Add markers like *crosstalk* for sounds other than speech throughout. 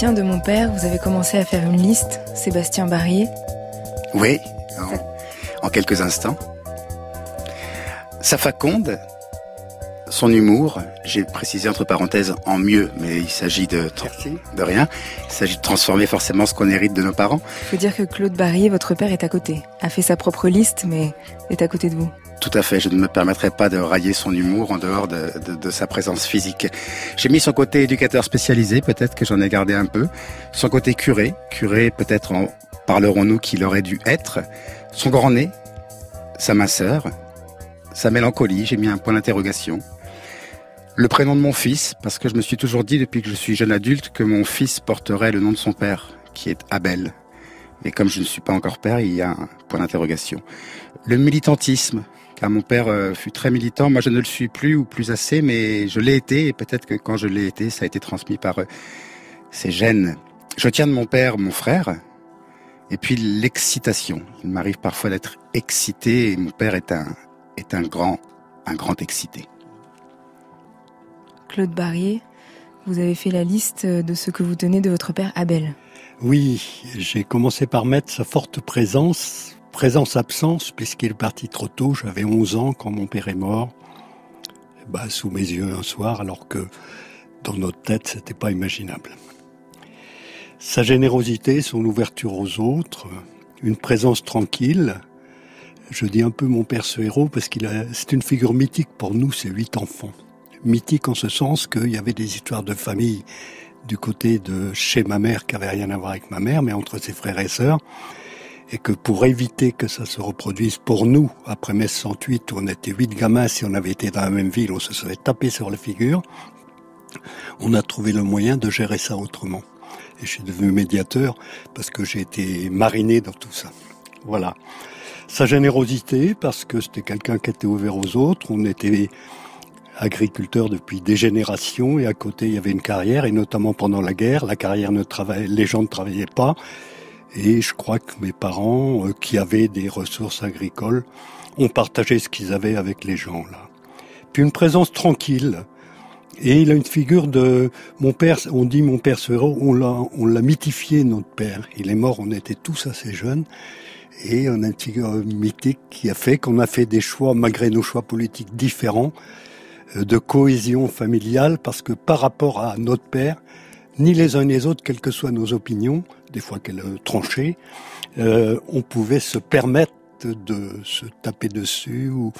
De mon père, vous avez commencé à faire une liste, Sébastien Barrier. Oui, en, quelques instants. Sa faconde, son humour, j'ai précisé entre parenthèses en mieux, mais il s'agit de, de rien. Il s'agit de transformer forcément ce qu'on hérite de nos parents. Il faut dire que Claude Barrier, votre père, est à côté. A fait sa propre liste, mais est à côté de vous. Tout à fait, je ne me permettrai pas de railler son humour en dehors de, sa présence physique. J'ai mis son côté éducateur spécialisé, peut-être que j'en ai gardé un peu. Son côté curé, curé peut-être en parlerons-nous qu'il aurait dû être. Son grand nez, sa minceur, sa mélancolie, j'ai mis un point d'interrogation. Le prénom de mon fils, parce que je me suis toujours dit depuis que je suis jeune adulte que mon fils porterait le nom de son père, qui est Abel. Mais comme je ne suis pas encore père, il y a un point d'interrogation. Le militantisme, car mon père euh, fut très militant. Moi, je ne le suis plus ou plus assez, mais je l'ai été, et peut-être que quand je l'ai été, ça a été transmis par euh, ces gènes. Je tiens de mon père mon frère, et puis l'excitation. Il m'arrive parfois d'être excité, et mon père est un, est un grand, un grand excité. Claude Barrier, vous avez fait la liste de ce que vous tenez de votre père Abel. Oui, j'ai commencé par mettre sa forte présence présence-absence, puisqu'il est parti trop tôt, j'avais 11 ans quand mon père est mort, bah, sous mes yeux un soir, alors que dans notre tête, c'était pas imaginable. Sa générosité, son ouverture aux autres, une présence tranquille. Je dis un peu mon père ce héros parce qu'il c'est une figure mythique pour nous, ces huit enfants. Mythique en ce sens qu'il y avait des histoires de famille du côté de chez ma mère qui avait rien à voir avec ma mère, mais entre ses frères et sœurs et que pour éviter que ça se reproduise pour nous, après mai 68, où on était huit gamins, si on avait été dans la même ville, on se serait tapé sur la figure, on a trouvé le moyen de gérer ça autrement. Et je suis devenu médiateur parce que j'ai été mariné dans tout ça. Voilà. Sa générosité, parce que c'était quelqu'un qui était ouvert aux autres, on était agriculteur depuis des générations et à côté il y avait une carrière et notamment pendant la guerre, la carrière ne travaillait, les gens ne travaillaient pas et je crois que mes parents, euh, qui avaient des ressources agricoles, ont partagé ce qu'ils avaient avec les gens là. Puis une présence tranquille. Et il a une figure de mon père. On dit mon père héros. On l'a, on l'a mythifié notre père. Il est mort. On était tous assez jeunes. Et on a une figure mythique qui a fait qu'on a fait des choix, malgré nos choix politiques différents, euh, de cohésion familiale, parce que par rapport à notre père, ni les uns ni les autres, quelles que soient nos opinions, des fois qu'elles tranchaient, euh, on pouvait se permettre de se taper dessus ou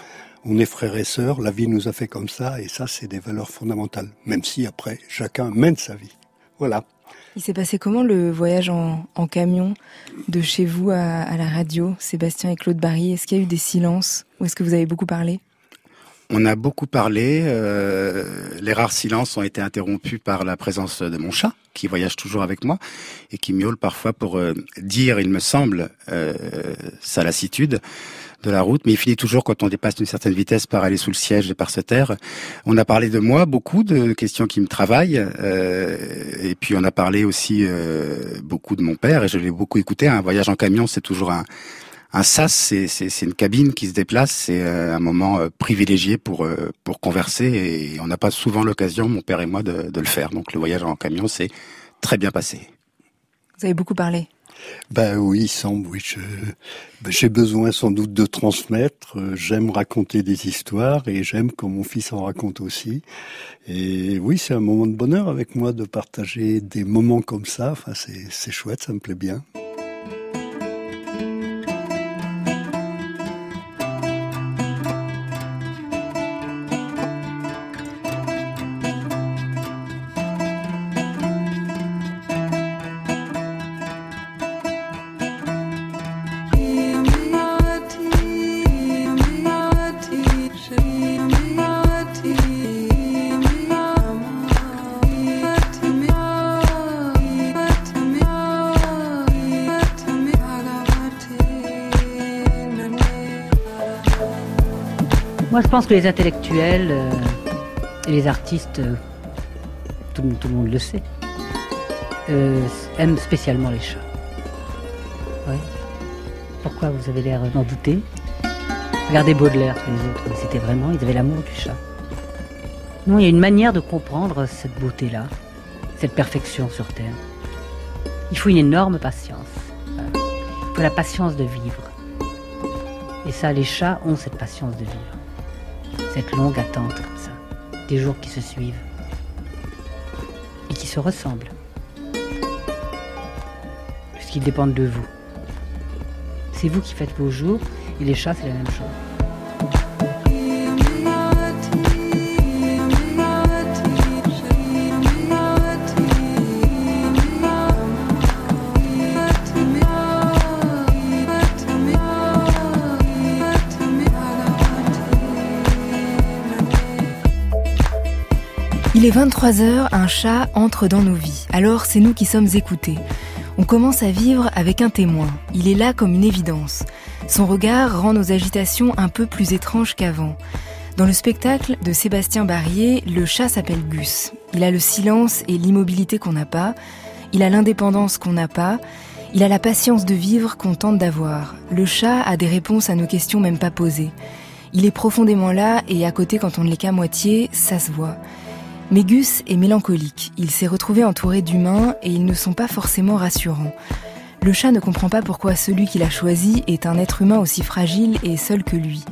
on est frères et sœurs, la vie nous a fait comme ça et ça c'est des valeurs fondamentales, même si après chacun mène sa vie. Voilà. Il s'est passé comment le voyage en, camion de chez vous à, à, la radio, Sébastien et Claude Barry? Est-ce qu'il y a eu des silences ou est-ce que vous avez beaucoup parlé? On a beaucoup parlé. Euh, les rares silences ont été interrompus par la présence de mon chat, qui voyage toujours avec moi et qui miaule parfois pour euh, dire, il me semble, euh, sa lassitude de la route, mais il finit toujours quand on dépasse une certaine vitesse par aller sous le siège et par se taire. On a parlé de moi, beaucoup de questions qui me travaillent, et puis on a parlé aussi beaucoup de mon père, et je l'ai beaucoup écouté. Un voyage en camion, c'est toujours un, un sas, c'est une cabine qui se déplace, c'est euh, un moment euh, privilégié pour euh, pour converser et on n'a pas souvent l'occasion, mon père et moi, de, le faire. Donc le voyage en camion s'est très bien passé. Vous avez beaucoup parlé. Ben oui, il semble, oui. Ben, j'ai besoin sans doute de transmettre. J'aime raconter des histoires et j'aime que mon fils en raconte aussi. Et oui, c'est un moment de bonheur avec moi de partager des moments comme ça. Enfin, c'est chouette, ça me plaît bien. Pense que les intellectuels euh, et les artistes, euh, tout, le monde le sait, euh, aiment spécialement les chats. Pourquoi vous avez l'air d'en douter? Regardez Baudelaire, tous les autres, c'était vraiment, ils avaient l'amour du chat. Non, il y a une manière de comprendre cette beauté-là. cette perfection sur Terre. Il faut une énorme patience. Il faut la patience de vivre. Et ça, les chats ont cette patience de vivre. Cette longue attente comme ça. Des jours qui se suivent. Et qui se ressemblent. Puisqu'ils dépendent de vous. C'est vous qui faites vos jours et les chats, c'est la même chose. Est 23h, un chat entre dans nos vies. Alors c'est nous qui sommes écoutés. On commence à vivre avec un témoin. Il est là comme une évidence. Son regard rend nos agitations un peu plus étranges qu'avant. Dans le spectacle de Sébastien Barrier, le chat s'appelle Gus. Il a le silence et l'immobilité qu'on n'a pas. Il a l'indépendance qu'on n'a pas. Il a la patience de vivre qu'on tente d'avoir. Le chat a des réponses à nos questions même pas posées. Il est profondément là et à côté quand on ne l'est qu'à moitié, ça se voit. Mais Gus est mélancolique. Il s'est retrouvé entouré d'humains et ils ne sont pas forcément rassurants. Le chat ne comprend pas pourquoi celui qu'il a choisi est un être humain aussi fragile et seul que lui.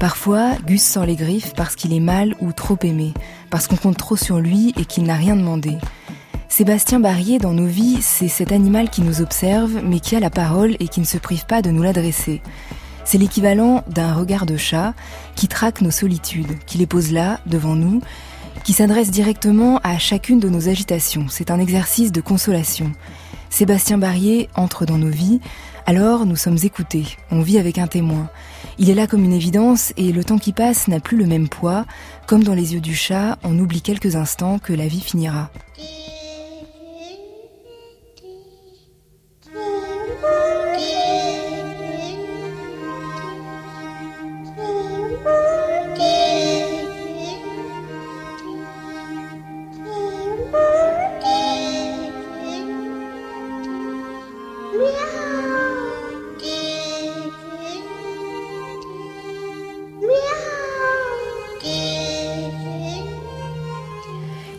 Parfois, Gus sort les griffes parce qu'il est mal ou trop aimé, parce qu'on compte trop sur lui et qu'il n'a rien demandé. Sébastien Barrier, dans nos vies, c'est cet animal qui nous observe, mais qui a la parole et qui ne se prive pas de nous l'adresser. C'est l'équivalent d'un regard de chat qui traque nos solitudes, qui les pose là, devant nous, qui s'adresse directement à chacune de nos agitations. C'est un exercice de consolation. Sébastien Barrier entre dans nos vies, alors nous sommes écoutés, on vit avec un témoin. Il est là comme une évidence et le temps qui passe n'a plus le même poids. Comme dans les yeux du chat, on oublie quelques instants que la vie finira.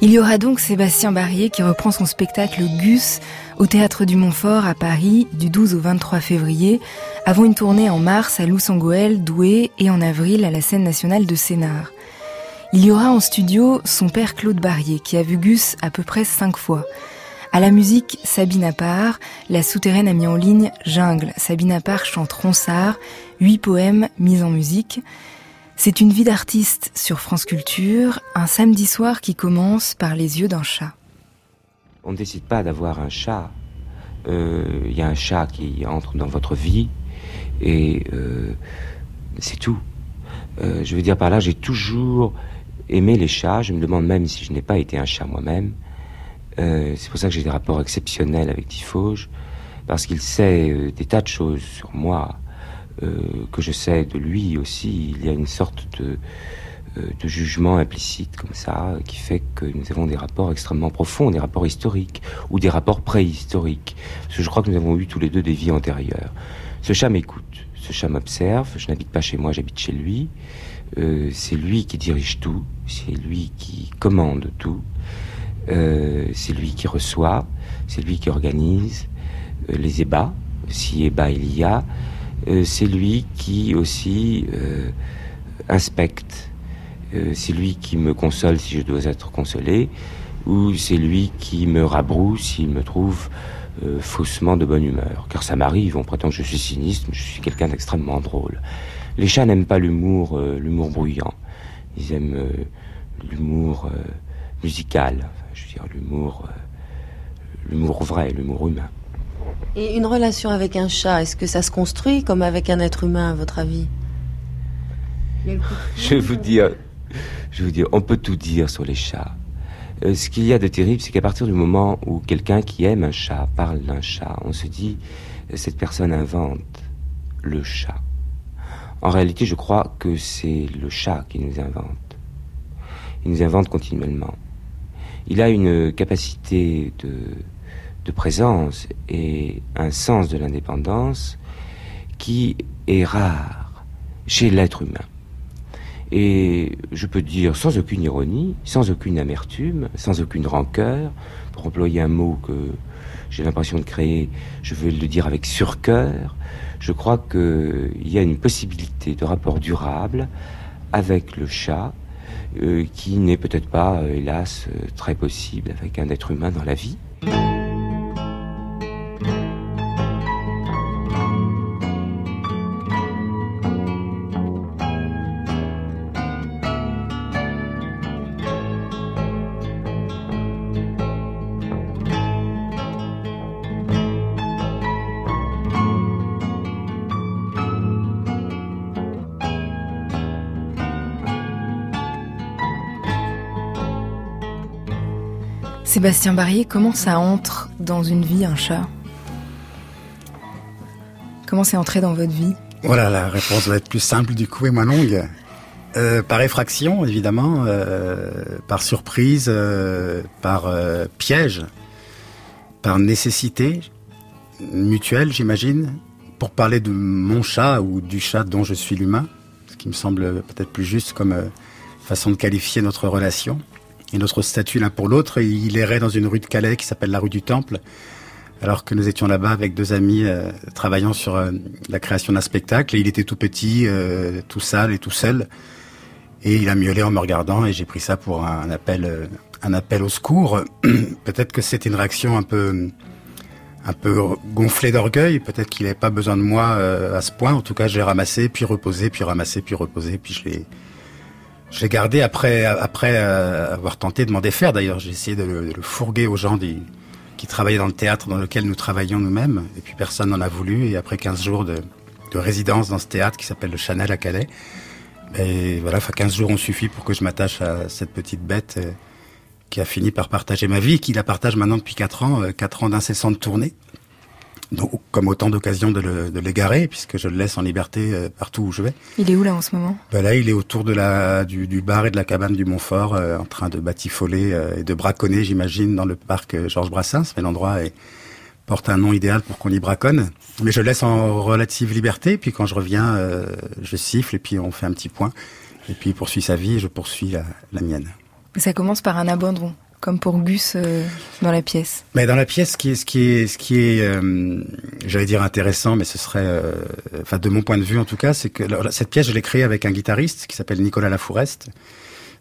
Il y aura donc Sébastien Barrier qui reprend son spectacle Gus au Théâtre du Montfort à Paris du 12 au 23 février, avant une tournée en mars à Loussangoël, Douai et en avril à la scène nationale de Sénart. Il y aura en studio son père Claude Barrier qui a vu Gus à peu près cinq fois. À la musique, Sabine Appart, la souterraine a mis en ligne Jungle. Sabine Appart chante Ronsard, huit poèmes mis en musique. C'est une vie d'artiste sur France Culture, un samedi soir qui commence par les yeux d'un chat. On ne décide pas d'avoir un chat. Il euh, y a un chat qui entre dans votre vie et euh, c'est tout. Euh, je veux dire par là, j'ai toujours aimé les chats. Je me demande même si je n'ai pas été un chat moi-même. c'est pour ça que j'ai des rapports exceptionnels avec Tifauge, parce qu'il sait des tas de choses sur moi que je sais de lui aussi, il y a une sorte de, euh, de jugement implicite comme ça, qui fait que nous avons des rapports extrêmement profonds, des rapports historiques ou des rapports préhistoriques. Parce que je crois que nous avons eu tous les deux des vies antérieures. Ce chat m'écoute, ce chat m'observe, je n'habite pas chez moi, j'habite chez lui. Euh, c'est lui qui dirige tout, c'est lui qui commande tout, euh, c'est lui qui reçoit, c'est lui qui organise euh, les ébats, si ébats il y a, euh, c'est lui qui aussi euh, inspecte. Euh, c'est lui qui me console si je dois être consolé, ou c'est lui qui me rabroue s'il me trouve faussement de bonne humeur. Car ça m'arrive, on prétend que je suis mais je suis quelqu'un d'extrêmement drôle. Les chats n'aiment pas l'humour, l'humour bruyant. Ils aiment l'humour musical, je veux dire l'humour, l'humour vrai, l'humour humain. Et une relation avec un chat, est-ce que ça se construit comme avec un être humain, à votre avis? Je vais vous dire, je vous dire, on peut tout dire sur les chats. Euh, ce qu'il y a de terrible, c'est qu'à partir du moment où quelqu'un qui aime un chat parle d'un chat, on se dit, cette personne invente le chat. En réalité, je crois que c'est le chat qui nous invente. Il nous invente continuellement. Il a une capacité de de présence et un sens de l'indépendance qui est rare chez l'être humain. Et je peux dire sans aucune ironie, sans aucune amertume, sans aucune rancœur, pour employer un mot que j'ai l'impression de créer, je veux le dire avec surcœur, je crois qu'il y a une possibilité de rapport durable avec le chat, euh, qui n'est peut-être pas, euh, hélas, euh, très possible avec un être humain dans la vie. Sébastien Barrier, comment ça entre dans une vie un chat? Comment c'est entré dans votre vie? Voilà, la réponse va être plus simple du coup et moins longue. Euh, par effraction, évidemment, euh, par surprise, euh, par piège, par nécessité mutuelle, j'imagine, pour parler de mon chat ou du chat dont je suis l'humain, ce qui me semble peut-être plus juste comme façon de qualifier notre relation et notre statut l'un pour l'autre. Il errait dans une rue de Calais qui s'appelle la rue du Temple, alors que nous étions là-bas avec deux amis euh, travaillant sur euh, la création d'un spectacle. Et il était tout petit, euh, tout sale et tout seul. Et il a miaulé en me regardant et j'ai pris ça pour un appel, un appel au secours. *clears throat* peut-être que c'était une réaction un peu, un peu gonflée d'orgueil. Peut-être qu'il n'avait pas besoin de moi à ce point. En tout cas, je l'ai ramassé, puis reposé, puis ramassé, puis reposé, puis je l'ai, je l'ai gardé après, euh, avoir tenté de m'en défaire. D'ailleurs, j'ai essayé de le, fourguer aux gens qui travaillaient dans le théâtre dans lequel nous travaillions nous-mêmes. Et puis personne n'en a voulu. Et après 15 jours de, résidence dans ce théâtre qui s'appelle le Chanel à Calais, et voilà, enfin 15 jours ont suffi pour que je m'attache à cette petite bête euh, qui a fini par partager ma vie, qui la partage maintenant depuis 4 ans, 4 euh, ans d'incessante tournée donc, comme autant d'occasions de l'égarer, puisque je le laisse en liberté euh, partout où je vais. Il est où là en ce moment? Ben Là, il est autour de la, du, du, bar et de la cabane du Montfort, euh, en train de batifoler euh, et de braconner, j'imagine, dans le parc Georges Brassens. Mais l'endroit porte un nom idéal pour qu'on y braconne. Mais je le laisse en relative liberté, puis quand je reviens, je siffle et puis on fait un petit point. Et puis il poursuit sa vie et je poursuis la, la mienne. Ça commence par un abandon comme pour Gus euh, dans la pièce. Mais dans la pièce, ce qui est, ce qui est, euh, j'allais dire intéressant, mais ce serait, euh, enfin de mon point de vue en tout cas, c'est que cette pièce, je l'ai créée avec un guitariste qui s'appelle Nicolas Lafoureste,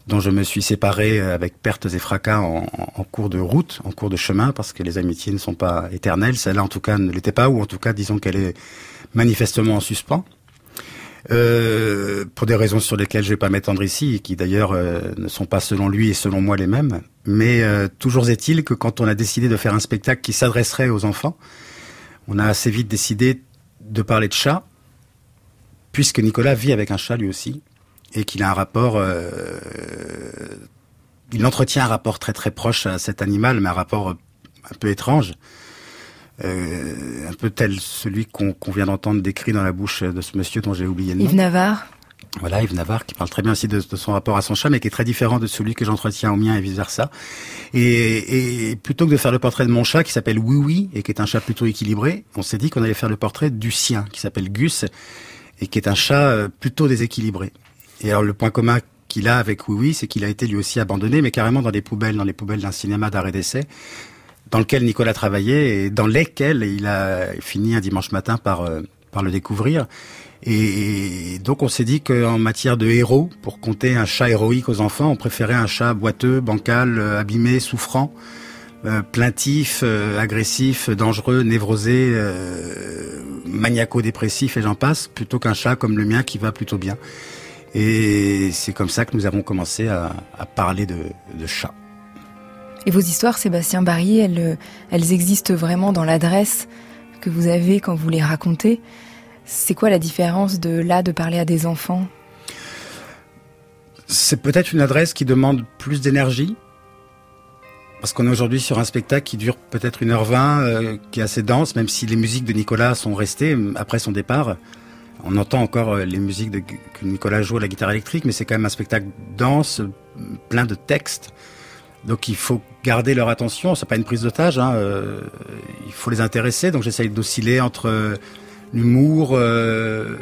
dont je me suis séparé avec pertes et fracas en, cours de route, en cours de chemin, parce que les amitiés ne sont pas éternelles. Celle-là, en tout cas, ne l'était pas, ou en tout cas, disons qu'elle est manifestement en suspens. Euh, pour des raisons sur lesquelles je vais pas m'étendre ici, qui d'ailleurs euh, ne sont pas selon lui et selon moi les mêmes. Mais euh, toujours est-il que quand on a décidé de faire un spectacle qui s'adresserait aux enfants, on a assez vite décidé de parler de chat, puisque Nicolas vit avec un chat lui aussi, et qu'il a un rapport, il entretient un rapport très très proche à cet animal, mais un rapport un peu étrange. Euh, un peu tel celui qu'on vient d'entendre décrit dans la bouche de ce monsieur dont j'ai oublié le nom. Yves Navarre. Voilà, Yves Navarre qui parle très bien aussi de, son rapport à son chat, mais qui est très différent de celui que j'entretiens au mien et vice versa. Et, et, plutôt que de faire le portrait de mon chat qui s'appelle Oui Oui et qui est un chat plutôt équilibré, on s'est dit qu'on allait faire le portrait du sien qui s'appelle Gus et qui est un chat euh, plutôt déséquilibré. Et alors le point commun qu'il a avec Oui Oui, c'est qu'il a été lui aussi abandonné, mais carrément dans des poubelles, dans les poubelles d'un cinéma d'arrêt d'essai dans lequel Nicolas travaillait et dans lesquels il a fini un dimanche matin par, euh, par le découvrir. Et, donc on s'est dit qu'en matière de héros, pour compter un chat héroïque aux enfants, on préférait un chat boiteux, bancal, euh, abîmé, souffrant, euh, plaintif, agressif, dangereux, névrosé, maniaco-dépressif et j'en passe, plutôt qu'un chat comme le mien qui va plutôt bien. Et c'est comme ça que nous avons commencé à, parler de, de chat. Et vos histoires, Sébastien Barrier, elles, euh, existent vraiment dans l'adresse que vous avez quand vous les racontez. C'est quoi la différence de là de parler à des enfants? C'est peut-être une adresse qui demande plus d'énergie. Parce qu'on est aujourd'hui sur un spectacle qui dure peut-être 1h20, euh, qui est assez dense, même si les musiques de Nicolas sont restées après son départ. On entend encore euh, les musiques que Nicolas joue à la guitare électrique, mais c'est quand même un spectacle dense, plein de textes. Donc il faut garder leur attention. C'est pas une prise d'otage. Hein, euh, il faut les intéresser. Donc j'essaye d'osciller entre l'humour, euh,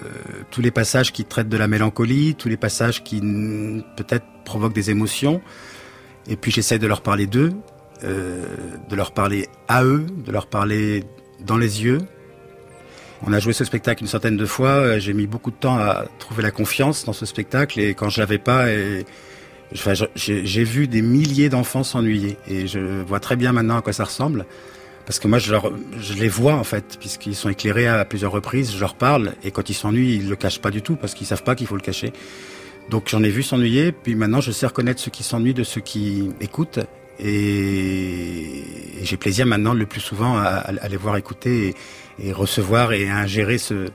tous les passages qui traitent de la mélancolie, tous les passages qui peut-être provoquent des émotions. Et puis j'essaie de leur parler d'eux, euh, de leur parler à eux, de leur parler dans les yeux. On a joué ce spectacle une centaine de fois. Euh, j'ai mis beaucoup de temps à trouver la confiance dans ce spectacle et quand je l'avais pas, et, enfin, j'ai vu des milliers d'enfants s'ennuyer et je vois très bien maintenant à quoi ça ressemble. Parce que moi, je, les vois en fait, puisqu'ils sont éclairés à plusieurs reprises. Je leur parle et quand ils s'ennuient, ils le cachent pas du tout parce qu'ils savent pas qu'il faut le cacher. Donc j'en ai vu s'ennuyer. Puis maintenant, je sais reconnaître ceux qui s'ennuient de ceux qui écoutent. Et, j'ai plaisir maintenant le plus souvent à, les voir écouter et, recevoir et ingérer ce,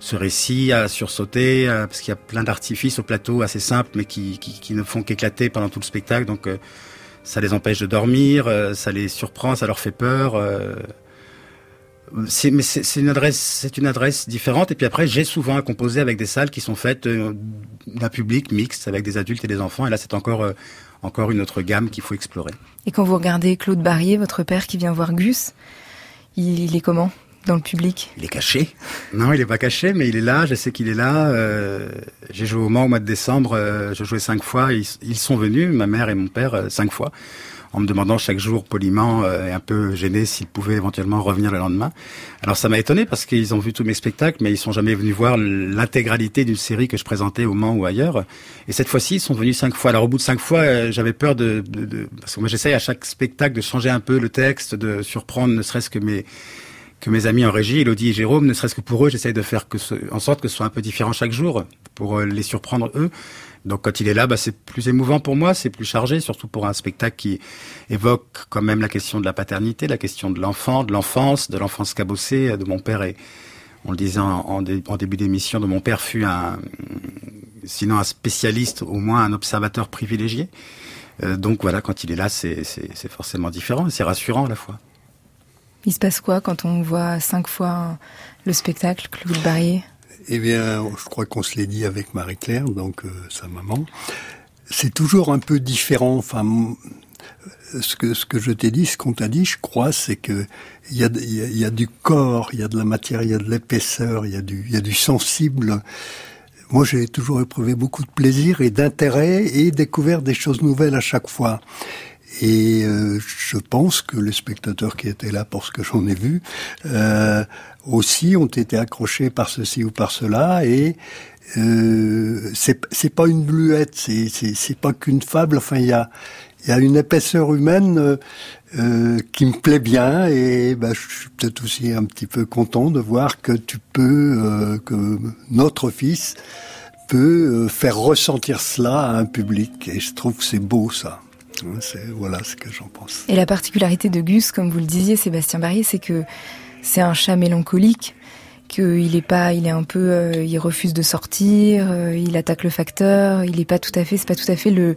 ce récit, à sursauter, parce qu'il y a plein d'artifices au plateau assez simples, mais qui, qui, ne font qu'éclater pendant tout le spectacle. Donc euh, ça les empêche de dormir, euh, ça les surprend, ça leur fait peur. Euh. Mais c'est, une adresse, c'est une adresse différente. Et puis après, j'ai souvent à composer avec des salles qui sont faites euh, d'un public mixte avec des adultes et des enfants. Et là, c'est encore encore une autre gamme qu'il faut explorer. Et quand vous regardez Claude Barrier, votre père qui vient voir Gus, il est comment? Dans le public Il est caché. Non, il n'est pas caché, mais il est là. Je sais qu'il est là. Euh, j'ai joué au Mans au mois de décembre. Euh, je jouais cinq fois. Ils, sont venus, ma mère et mon père, euh, cinq fois, en me demandant chaque jour poliment et un peu gêné s'ils pouvaient éventuellement revenir le lendemain. Alors ça m'a étonné parce qu'ils ont vu tous mes spectacles, mais ils sont jamais venus voir l'intégralité d'une série que je présentais au Mans ou ailleurs. Et cette fois-ci, ils sont venus cinq fois. Alors au bout de cinq fois, j'avais peur de, de, parce que moi j'essaye à chaque spectacle de changer un peu le texte, de surprendre ne serait-ce que mes que mes amis en régie, Elodie et Jérôme, ne serait-ce que pour eux, j'essaye de faire que ce, en sorte que ce soit un peu différent chaque jour pour euh, les surprendre eux. Donc quand il est là, bah, c'est plus émouvant pour moi, c'est plus chargé, surtout pour un spectacle qui évoque quand même la question de la paternité, la question de l'enfant, de l'enfance, de l'enfance cabossée de mon père. Et on le disait en, début d'émission, de mon père fut un, sinon un spécialiste, au moins un observateur privilégié. Euh, donc voilà, quand il est là, c'est forcément différent, c'est rassurant à la fois. Il se passe quoi quand on voit cinq fois le spectacle, Claude Barrier? Eh bien, je crois qu'on se l'est dit avec Marie-Claire, donc euh, sa maman. C'est toujours un peu différent. Enfin, ce que ce que je t'ai dit, ce qu'on t'a dit, je crois, c'est que il y a, y a du corps, il y a de la matière, il y a de l'épaisseur, il y y a du sensible. Moi, j'ai toujours éprouvé beaucoup de plaisir et d'intérêt et découvert des choses nouvelles à chaque fois. Et euh, je pense que les spectateurs qui étaient là, pour ce que j'en ai vu, euh, aussi ont été accrochés par ceci ou par cela. Et euh, c'est pas une bluette, c'est pas qu'une fable. Enfin, il y a y a une épaisseur humaine euh, qui me plaît bien et bah, je suis peut-être aussi un petit peu content de voir que tu peux euh, que notre fils peut euh, faire ressentir cela à un public et je trouve que c'est beau ça. Voilà ce que j'en pense. Et la particularité de Gus, comme vous le disiez, Sébastien Barrier, c'est que c'est un chat mélancolique, qu'il est pas, il est un peu, euh, il refuse de sortir, euh, il attaque le facteur, il est pas tout à fait, c'est pas tout à fait le,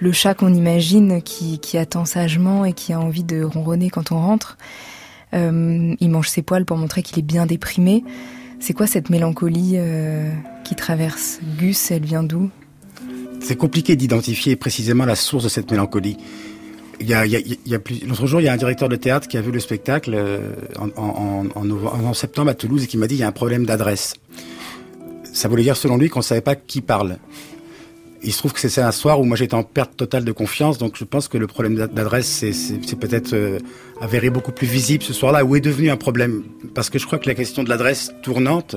le chat qu'on imagine qui, attend sagement et qui a envie de ronronner quand on rentre. Euh, il mange ses poils pour montrer qu'il est bien déprimé. C'est quoi cette mélancolie qui traverse Gus? Elle vient d'où? C'est compliqué d'identifier précisément la source de cette mélancolie. L'autre jour, il y a un directeur de théâtre qui a vu le spectacle euh, en, septembre à Toulouse et qui m'a dit il y a un problème d'adresse. Ça voulait dire selon lui qu'on ne savait pas qui parle. Il se trouve que c'est un soir où moi j'étais en perte totale de confiance, donc je pense que le problème d'adresse c'est peut-être euh, avéré beaucoup plus visible ce soir-là, où est devenu un problème. Parce que je crois que la question de l'adresse tournante,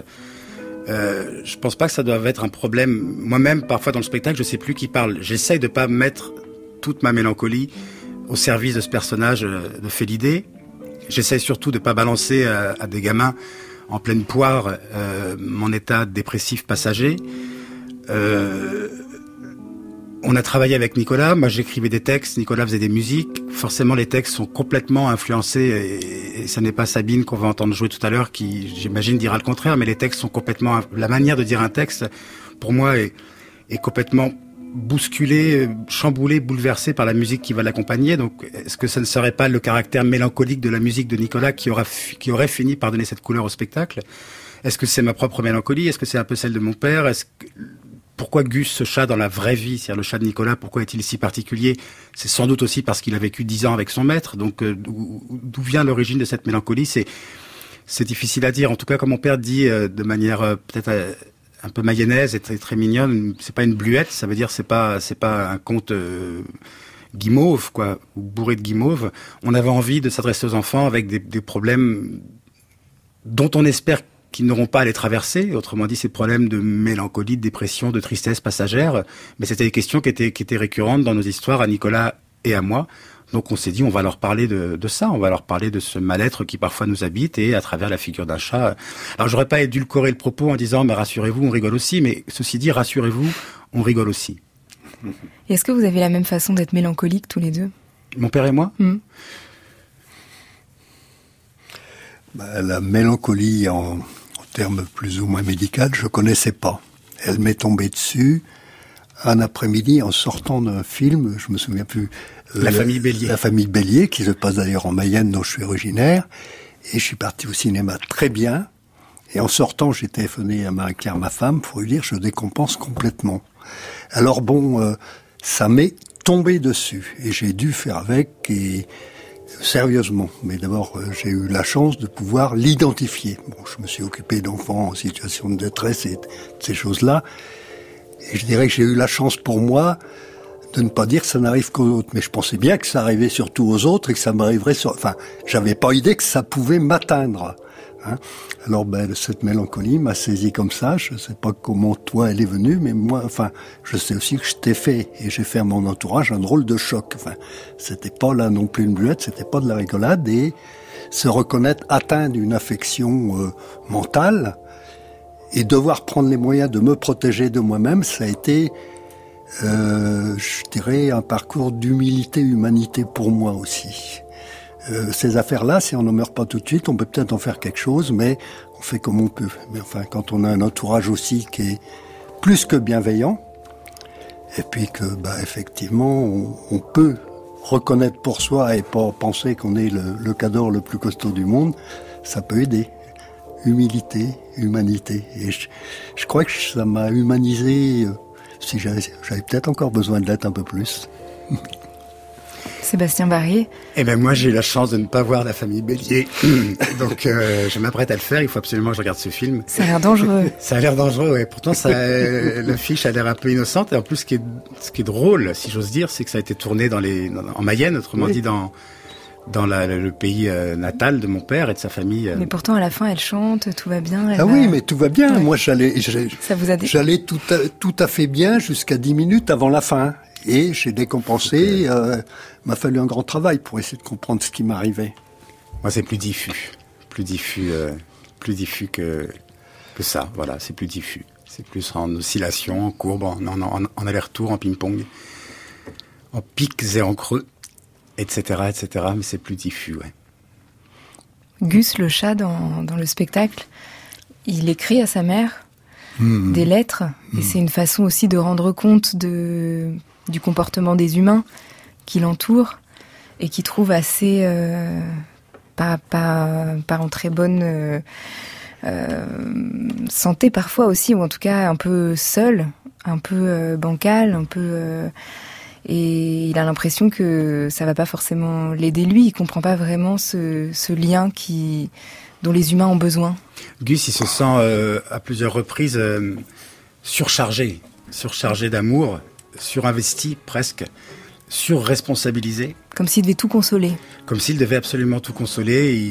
euh, je pense pas que ça doit être un problème. Moi-même, parfois dans le spectacle, je sais plus qui parle. J'essaye de pas mettre toute ma mélancolie au service de ce personnage euh, de Félidé. J'essaye surtout de pas balancer à, à, des gamins en pleine poire euh, mon état dépressif passager. Euh, on a travaillé avec Nicolas. Moi, j'écrivais des textes. Nicolas faisait des musiques. Forcément, les textes sont complètement influencés. Et, ce n'est pas Sabine qu'on va entendre jouer tout à l'heure qui, j'imagine, dira le contraire. Mais les textes sont complètement. La manière de dire un texte, pour moi, est, complètement bousculée, chamboulée, bouleversée par la musique qui va l'accompagner. Donc, est-ce que ce ne serait pas le caractère mélancolique de la musique de Nicolas qui, aura, qui aurait fini par donner cette couleur au spectacle? Est-ce que c'est ma propre mélancolie? Est-ce que c'est un peu celle de mon père? Est-ce que pourquoi Gus, ce chat dans la vraie vie, c'est-à-dire le chat de Nicolas, pourquoi est-il si particulier? C'est sans doute aussi parce qu'il a vécu dix ans avec son maître. Donc, euh, d'où vient l'origine de cette mélancolie? C'est difficile à dire. En tout cas, comme mon père dit de manière peut-être un peu mayonnaise et très, très mignonne, c'est pas une bluette, ça veut dire c'est pas c'est pas un conte guimauve quoi, bourré de guimauve. On avait envie de s'adresser aux enfants avec des, des problèmes dont on espère qu'ils n'auront pas à les traverser. Autrement dit, ces problèmes de mélancolie, de dépression, de tristesse passagère. Mais c'était des questions qui étaient, qui étaient récurrentes dans nos histoires à Nicolas et à moi. Donc on s'est dit, on va leur parler de, de, ça, on va leur parler de ce mal-être qui parfois nous habite et à travers la figure d'un chat. Alors j'aurais pas édulcoré le propos en disant, mais rassurez-vous, on rigole aussi, mais ceci dit, rassurez-vous, on rigole aussi. Est-ce que vous avez la même façon d'être mélancolique tous les deux? Mon père et moi? Hmm. bah, La mélancolie en, terme plus ou moins médical, je connaissais pas. Elle m'est tombée dessus un après-midi en sortant d'un film, je me souviens plus. Euh, la famille Bélier. La famille Bélier, qui se passe d'ailleurs en Mayenne, dont je suis originaire. Et je suis parti au cinéma très bien. Et en sortant, j'ai téléphoné à Marie-Claire, ma femme, pour lui dire je décompense complètement. Alors bon, euh, ça m'est tombé dessus. Et j'ai dû faire avec. Et sérieusement. Mais d'abord, euh, j'ai eu la chance de pouvoir l'identifier. Bon, je me suis occupé d'enfants en situation de détresse et de ces choses-là. Et je dirais que j'ai eu la chance pour moi de ne pas dire que ça n'arrive qu'aux autres. Mais je pensais bien que ça arrivait surtout aux autres et que ça m'arriverait sur... Enfin, j'avais pas idée que ça pouvait m'atteindre. Hein. Alors ben, cette mélancolie m'a saisi comme ça. Je ne sais pas comment toi elle est venue, mais moi, enfin, je sais aussi que je t'ai fait et j'ai fait à mon entourage un drôle de choc. Enfin, c'était pas là non plus une bluette, c'était pas de la rigolade et se reconnaître atteint d'une affection euh, mentale et devoir prendre les moyens de me protéger de moi-même, ça a été, euh, je dirais, un parcours d'humilité, humanité pour moi aussi. Euh, ces affaires-là, si on ne meurt pas tout de suite, on peut peut-être en faire quelque chose, mais on fait comme on peut. Mais enfin, quand on a un entourage aussi qui est plus que bienveillant, et puis que, bah, effectivement, on, peut reconnaître pour soi et pas penser qu'on est le, le cadeau le plus costaud du monde, ça peut aider. Humilité, humanité. Et je, je crois que ça m'a humanisé, euh, si j'avais peut-être encore besoin de l'être un peu plus. *laughs* Sébastien Barrier Eh ben moi j'ai eu la chance de ne pas voir la famille Bélier, *coughs* donc euh, je m'apprête à le faire. Il faut absolument que je regarde ce film. Ça a l'air dangereux. *laughs* ça a l'air dangereux, et pourtant ça, l'affiche a l'air un peu innocente. Et en plus, ce qui est, ce qui est drôle, si j'ose dire, c'est que ça a été tourné dans les, en Mayenne, autrement dit dans dans le pays euh, natal de mon père et de sa famille. Euh. Mais pourtant, à la fin, elle chante, tout va bien. Ah oui, mais tout va bien. Moi, j'allais, j'allais tout, tout à fait bien jusqu'à dix minutes avant la fin. Et j'ai décompensé. Euh, m'a fallu un grand travail pour essayer de comprendre ce qui m'arrivait. Moi, c'est plus diffus, plus diffus, euh, plus diffus que que ça. Voilà, c'est plus diffus. C'est plus en oscillation, en courbe, en, en, aller-retour, en ping-pong, en pics et en creux, etc., etc. Mais c'est plus diffus, ouais. Gus, le chat, dans, dans le spectacle, il écrit à sa mère hmm. des lettres, et hmm. c'est une façon aussi de rendre compte de du comportement des humains qui l'entourent et qui trouve assez euh, pas, pas, pas en très bonne euh, euh, santé parfois aussi, ou en tout cas un peu seul, un peu bancal, un peu et il a l'impression que ça va pas forcément l'aider lui. Il comprend pas vraiment ce, ce, lien qui dont les humains ont besoin. Gus, il se sent à plusieurs reprises surchargé, surchargé d'amour surinvesti presque, surresponsabilisé. Comme s'il devait tout consoler. Comme s'il devait absolument tout consoler.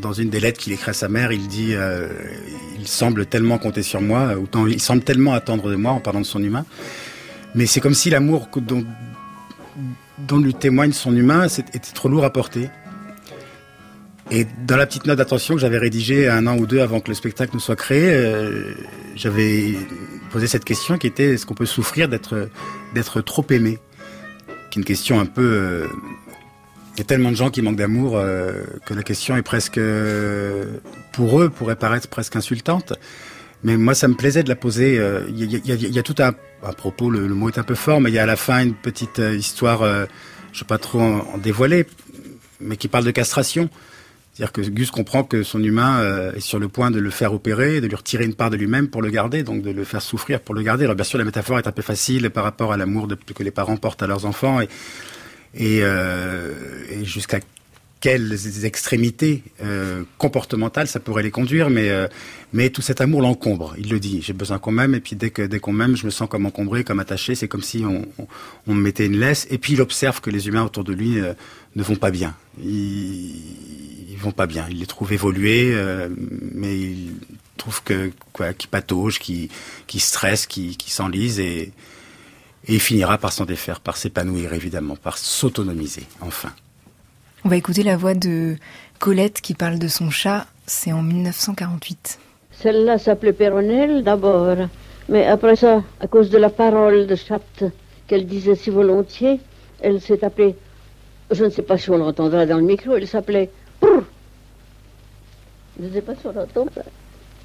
dans une des lettres qu'il écrit à sa mère, il dit euh, il semble tellement compter sur moi, autant il semble tellement attendre de moi en parlant de son humain. Mais c'est comme si l'amour dont, dont lui témoigne son humain était trop lourd à porter. Et dans la petite note d'attention que j'avais rédigée un an ou deux avant que le spectacle ne soit créé, euh, j'avais posé cette question qui était est-ce qu'on peut souffrir d'être d'être trop aimé? Qui est une question un peu. Euh, il y a tellement de gens qui manquent d'amour euh, que la question est presque pour eux pourrait paraître presque insultante. Mais moi, ça me plaisait de la poser. Il y, a, tout un à propos. Le, mot est un peu fort, mais il y a à la fin une petite histoire. je ne vais pas trop en dévoiler, mais qui parle de castration. C'est-à-dire que Gus comprend que son humain euh, est sur le point de le faire opérer, de lui retirer une part de lui-même pour le garder, donc de le faire souffrir pour le garder. Alors bien sûr, la métaphore est un peu facile par rapport à l'amour que les parents portent à leurs enfants et, euh, jusqu'à quelles extrémités euh, comportementales ça pourrait les conduire, mais tout cet amour l'encombre. Il le dit. J'ai besoin qu'on m'aime, et puis dès qu'on m'aime, je me sens comme encombré, comme attaché. C'est comme si on, me mettait une laisse. Et puis il observe que les humains autour de lui ne vont pas bien. Ils vont pas bien. Il les trouve évoluer, mais il trouve que quoi, qui patauge, qui qui stresse, qui qui s'enlise et et il finira par s'en défaire, par s'épanouir évidemment, par s'autonomiser, enfin. On va écouter la voix de Colette qui parle de son chat, c'est en 1948. Celle-là s'appelait Péronnelle d'abord, mais après ça, à cause de la parole de chatte qu'elle disait si volontiers, elle s'est appelée, je ne sais pas si on l'entendra dans le micro, elle s'appelait. Je pas.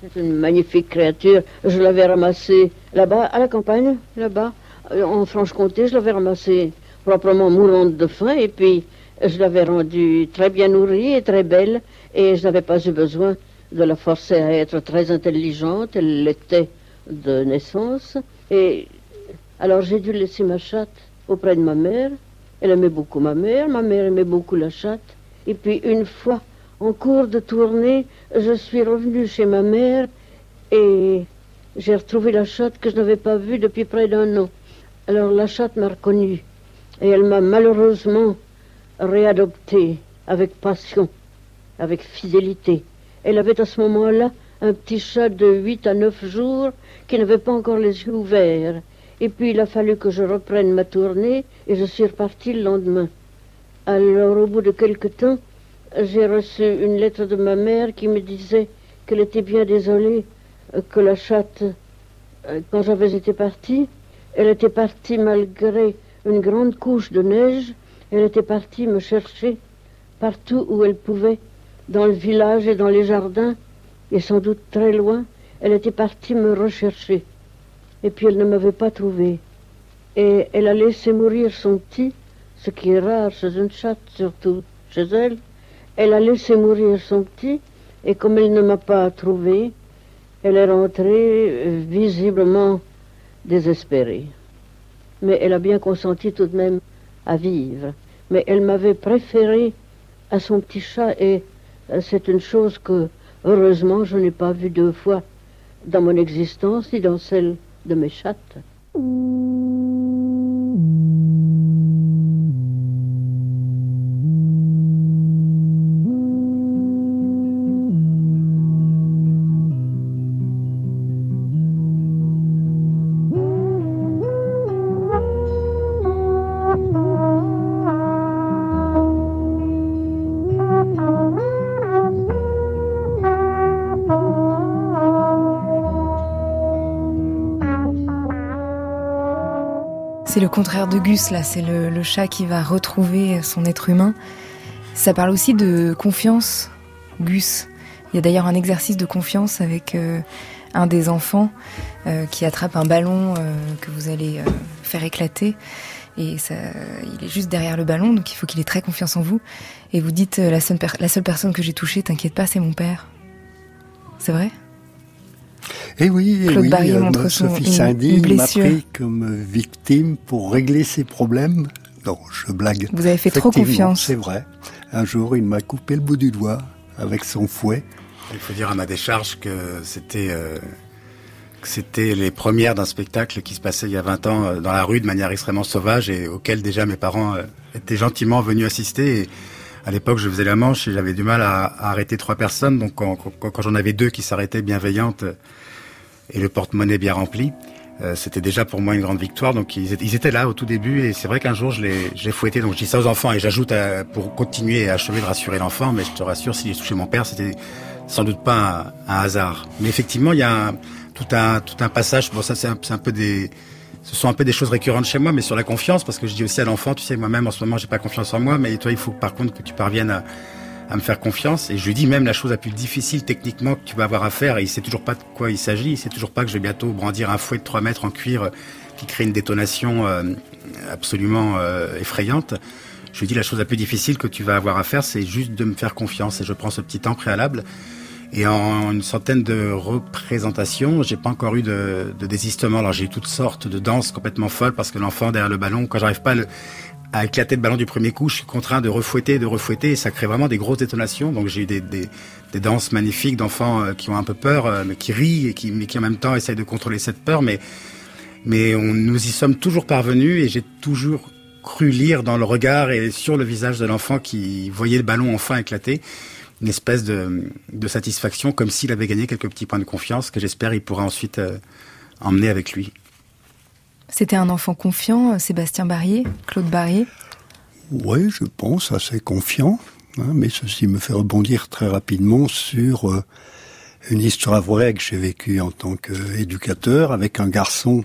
C'est une magnifique créature. Je l'avais ramassée là-bas, à la campagne, là-bas. Euh, en Franche-Comté, je l'avais ramassée proprement mourante de faim, et puis je l'avais rendue très bien nourrie et très belle, et je n'avais pas eu besoin de la forcer à être très intelligente, elle l'était de naissance, et alors j'ai dû laisser ma chatte auprès de ma mère, elle aimait beaucoup ma mère, ma mère aimait beaucoup la chatte, et puis une fois, en cours de tournée, je suis revenue chez ma mère, et j'ai retrouvé la chatte que je n'avais pas vue depuis près d'un an. Alors la chatte m'a reconnue et elle m'a malheureusement réadoptée avec passion, avec fidélité. Elle avait à ce moment-là un petit chat de 8 à 9 jours qui n'avait pas encore les yeux ouverts. Et puis il a fallu que je reprenne ma tournée et je suis repartie le lendemain. Alors au bout de quelque temps, j'ai reçu une lettre de ma mère qui me disait qu'elle était bien désolée que la chatte, euh, quand j'avais été partie, elle était partie malgré une grande couche de neige. Elle était partie me chercher partout où elle pouvait, dans le village et dans les jardins, et sans doute très loin. Elle était partie me rechercher. Et puis elle ne m'avait pas trouvé. Et elle a laissé mourir son petit, ce qui est rare chez une chatte, surtout chez elle. Elle a laissé mourir son petit, et comme elle ne m'a pas trouvé, elle est rentrée euh, visiblement désespérée. Mais elle a bien consenti tout de même à vivre. Mais elle m'avait préféré à son petit chat et euh, c'est une chose que, heureusement, je n'ai pas vue deux fois dans mon existence ni dans celle de mes chattes. Gus, là, c'est le, chat qui va retrouver son être humain. Ça parle aussi de confiance, Gus. Il y a d'ailleurs un exercice de confiance avec euh, un des enfants euh, qui attrape un ballon euh, que vous allez faire éclater. Et il est juste derrière le ballon, donc il faut qu'il ait très confiance en vous. Et vous dites, la seule personne que j'ai touchée, t'inquiète pas, c'est mon père. C'est vrai? Et eh oui, et eh oui euh, Sophie Saint-Digne m'a pris comme victime pour régler ses problèmes. Non, je blague. Vous avez fait trop confiance. C'est vrai. Un jour, il m'a coupé le bout du doigt avec son fouet. Il faut dire à ma décharge que c'était euh, c'était les premières d'un spectacle qui se passait il y a 20 ans euh, dans la rue de manière extrêmement sauvage et auquel déjà mes parents étaient gentiment venus assister. Et à l'époque, je faisais la manche et j'avais du mal à, arrêter trois personnes. Donc quand, quand j'en avais deux qui s'arrêtaient bienveillantes, et le porte-monnaie bien rempli. Euh, c'était déjà pour moi une grande victoire. Donc ils, étaient là au tout début et c'est vrai qu'un jour je l'ai fouetté. Donc je dis ça aux enfants et j'ajoute pour continuer et achever de rassurer l'enfant. Mais je te rassure, s'il est touché mon père, c'était sans doute pas un, hasard. Mais effectivement, il y a tout un tout un passage. Bon, ça c'est un, un, peu des ce sont un peu des choses récurrentes chez moi, mais sur la confiance, parce que je dis aussi à l'enfant, tu sais, moi-même en ce moment, j'ai pas confiance en moi, mais toi, il faut par contre que tu parviennes à, à me faire confiance. Et je lui dis même la chose la plus difficile techniquement que tu vas avoir à faire. Et il sait toujours pas de quoi il s'agit. Il sait toujours pas que je vais bientôt brandir un fouet de 3 mètres en cuir euh, qui crée une détonation euh, absolument euh, effrayante. Je lui dis la chose la plus difficile que tu vas avoir à faire, c'est juste de me faire confiance. Et je prends ce petit temps préalable. Et en une centaine de représentations, j'ai pas encore eu de, de désistement. Alors j'ai eu toutes sortes de danses complètement folles parce que l'enfant derrière le ballon, quand j'arrive pas à le, à éclater le ballon du premier coup, je suis contraint de refouetter, de refouetter, et ça crée vraiment des grosses détonations. Donc j'ai eu des, des, des, danses magnifiques d'enfants euh, qui ont un peu peur, euh, mais qui rient, et qui, mais qui en même temps essayent de contrôler cette peur. Mais, mais on, nous y sommes toujours parvenus, et j'ai toujours cru lire dans le regard et sur le visage de l'enfant qui voyait le ballon enfin éclater une espèce de, de satisfaction, comme s'il avait gagné quelques petits points de confiance que j'espère il pourra ensuite euh, emmener avec lui. C'était un enfant confiant, Sébastien Barrier, Claude Barrier Oui, je pense, assez confiant. Hein, mais ceci me fait rebondir très rapidement sur euh, une histoire vraie que j'ai vécue en tant qu'éducateur avec un garçon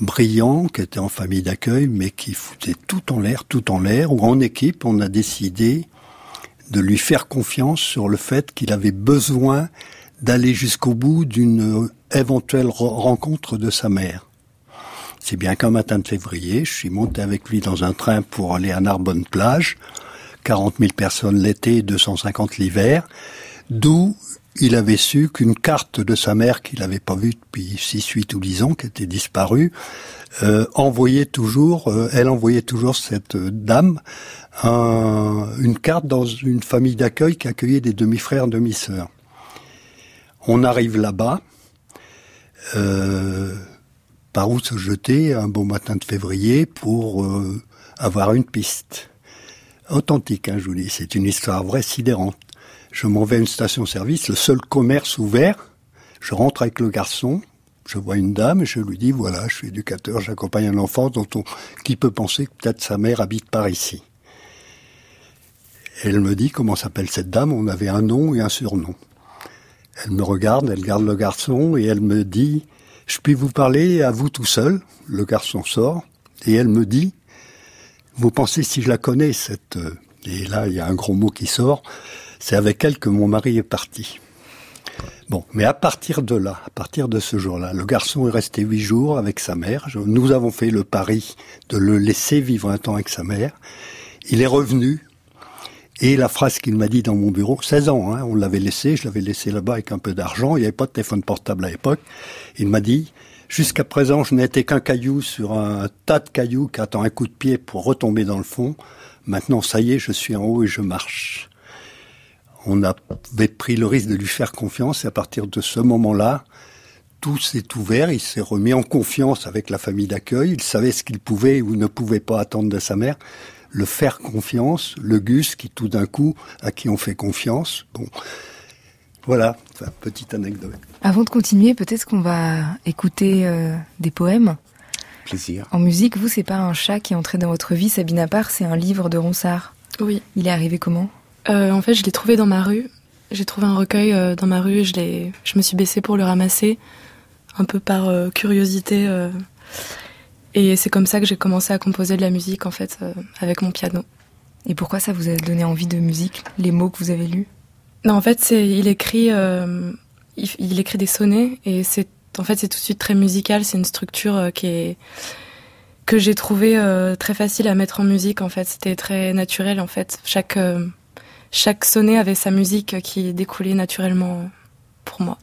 brillant qui était en famille d'accueil mais qui foutait tout en l'air, tout en l'air, où en équipe on a décidé de lui faire confiance sur le fait qu'il avait besoin d'aller jusqu'au bout d'une éventuelle rencontre de sa mère. C'est bien qu'un matin de février, je suis monté avec lui dans un train pour aller à Narbonne plage. 40 000 personnes l'été, 250 l'hiver. D'où il avait su qu'une carte de sa mère qu'il n'avait pas vue depuis 6, 8 ou 10 ans, qui était disparue, euh, envoyait toujours, euh, elle envoyait toujours cette dame un, une carte dans une famille d'accueil qui accueillait des demi-frères, demi-sœurs. On arrive là-bas. Par où se jeter un beau matin de février pour euh, avoir une piste. Authentique, hein, je vous dis, c'est une histoire vraie, sidérante. Je m'en vais à une station-service, le seul commerce ouvert. Je rentre avec le garçon, je vois une dame et je lui dis voilà, je suis éducateur, j'accompagne un enfant dont on, qui peut penser que peut-être sa mère habite par ici. Elle me dit comment s'appelle cette dame, on avait un nom et un surnom. Elle me regarde, elle garde le garçon et elle me dit je puis vous parler à vous tout seul. Le garçon sort et elle me dit, vous pensez si je la connais cette euh, et là il y a un gros mot qui sort. C'est avec elle que mon mari est parti. Bon, mais à partir de là, à partir de ce jour-là, le garçon est resté huit jours avec sa mère. Nous avons fait le pari de le laisser vivre un temps avec sa mère. Il est revenu et la phrase qu'il m'a dit dans mon bureau, 16 ans, hein, on l'avait laissé, je l'avais laissé là-bas avec un peu d'argent, il n'y avait pas de téléphone portable à l'époque. Il m'a dit, jusqu'à présent, je n'étais qu'un caillou sur un tas de cailloux qui attend un coup de pied pour retomber dans le fond. Maintenant, ça y est, je suis en haut et je marche. On avait pris le risque de lui faire confiance et à partir de ce moment-là, tout s'est ouvert, il s'est remis en confiance avec la famille d'accueil, il savait ce qu'il pouvait ou ne pouvait pas attendre de sa mère le faire confiance, le Gus qui tout d'un coup, à qui on fait confiance. Bon, voilà, petite anecdote. Avant de continuer, peut-être qu'on va écouter euh, des poèmes. Plaisir. En musique, vous, c'est pas un chat qui est entré dans votre vie, Sabine Appart, c'est un livre de Ronsard. Oui. Il est arrivé comment? Euh, En fait, je l'ai trouvé dans ma rue. J'ai trouvé un recueil euh, dans ma rue, je, je me suis baissée pour le ramasser, un peu par curiosité. Et c'est comme ça que j'ai commencé à composer de la musique, en fait, euh, avec mon piano. Et pourquoi ça vous a donné envie de musique, les mots que vous avez lus? Non, en fait, c'est il écrit, euh, il, écrit des sonnets, et c'est en fait c'est tout de suite très musical. C'est une structure euh, qui est que j'ai trouvé très facile à mettre en musique. En fait, c'était très naturel. En fait, chaque chaque sonnet avait sa musique qui découlait naturellement pour moi.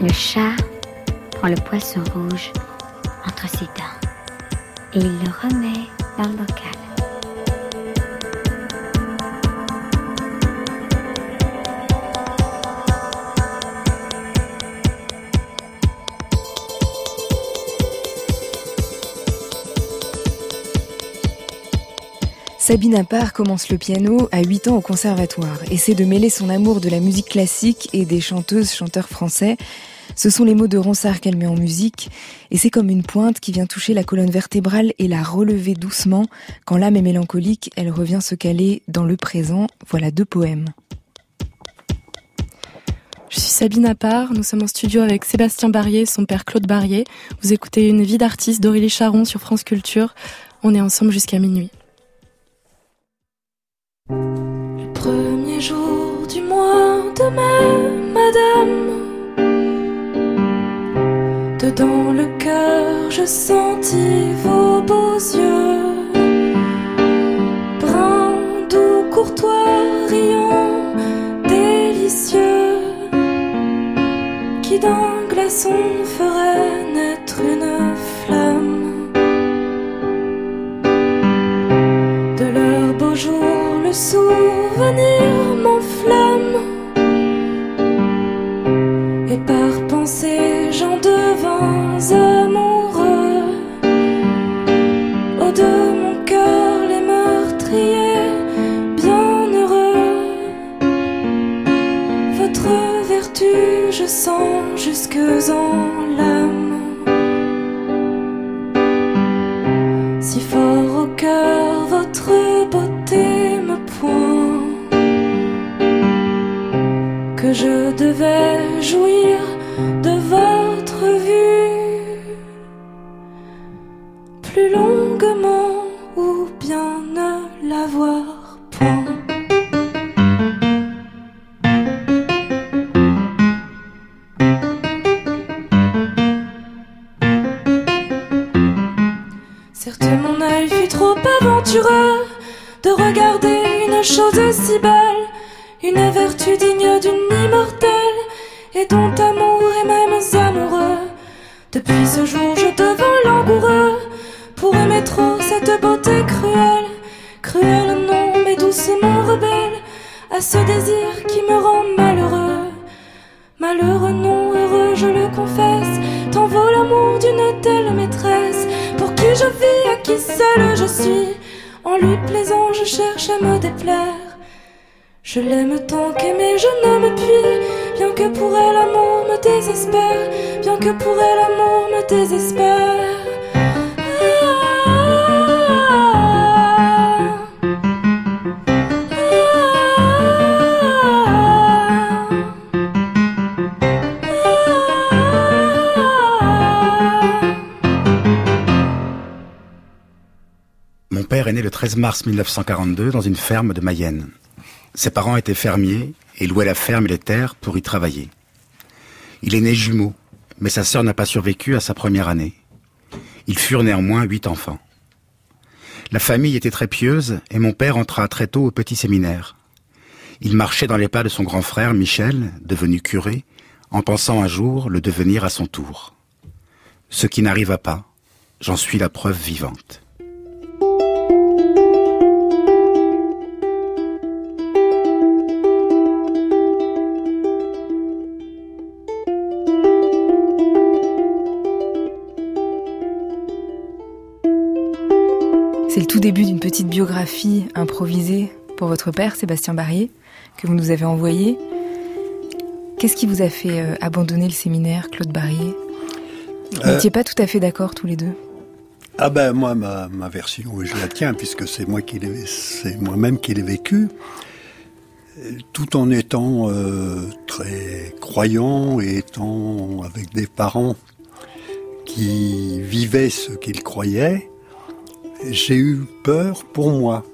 Le chat prend le poisson rouge entre ses dents et il le remet dans le bocal. Sabine Appart commence le piano à 8 ans au conservatoire, essaie de mêler son amour de la musique classique et des chanteuses, chanteurs français. Ce sont les mots de Ronsard qu'elle met en musique, et c'est comme une pointe qui vient toucher la colonne vertébrale et la relever doucement. Quand l'âme est mélancolique, elle revient se caler dans le présent. Voilà deux poèmes. Je suis Sabine Appart, nous sommes en studio avec Sébastien Barrier, son père Claude Barrier. Vous écoutez Une vie d'artiste d'Aurélie Charon sur France Culture. On est ensemble jusqu'à minuit. premiers jours du mois de mai, madame. Dedans le cœur, je sentis vos beaux yeux. Brun, doux, courtois, riant, délicieux. Qui d'un glaçon ferait naître une flamme. Le 13 mars 1942 dans une ferme de Mayenne. Ses parents étaient fermiers et louaient la ferme et les terres pour y travailler. Il est né jumeau, mais sa sœur n'a pas survécu à sa première année. Ils furent néanmoins huit enfants. La famille était très pieuse et mon père entra très tôt au petit séminaire. Il marchait dans les pas de son grand frère Michel, devenu curé, en pensant un jour le devenir à son tour. Ce qui n'arriva pas, j'en suis la preuve vivante. C'est le tout début d'une petite biographie improvisée pour votre père, Sébastien Barrier, que vous nous avez envoyé. Qu'est-ce qui vous a fait euh, abandonner le séminaire, Claude Barrier? Vous Euh, n'étiez pas tout à fait d'accord tous les deux? Ah ben moi ma, ma version je la tiens puisque c'est moi qui l'ai c'est moi-même qui l'ai vécu. Tout en étant euh, très croyant et étant avec des parents qui vivaient ce qu'ils croyaient, j'ai eu peur pour moi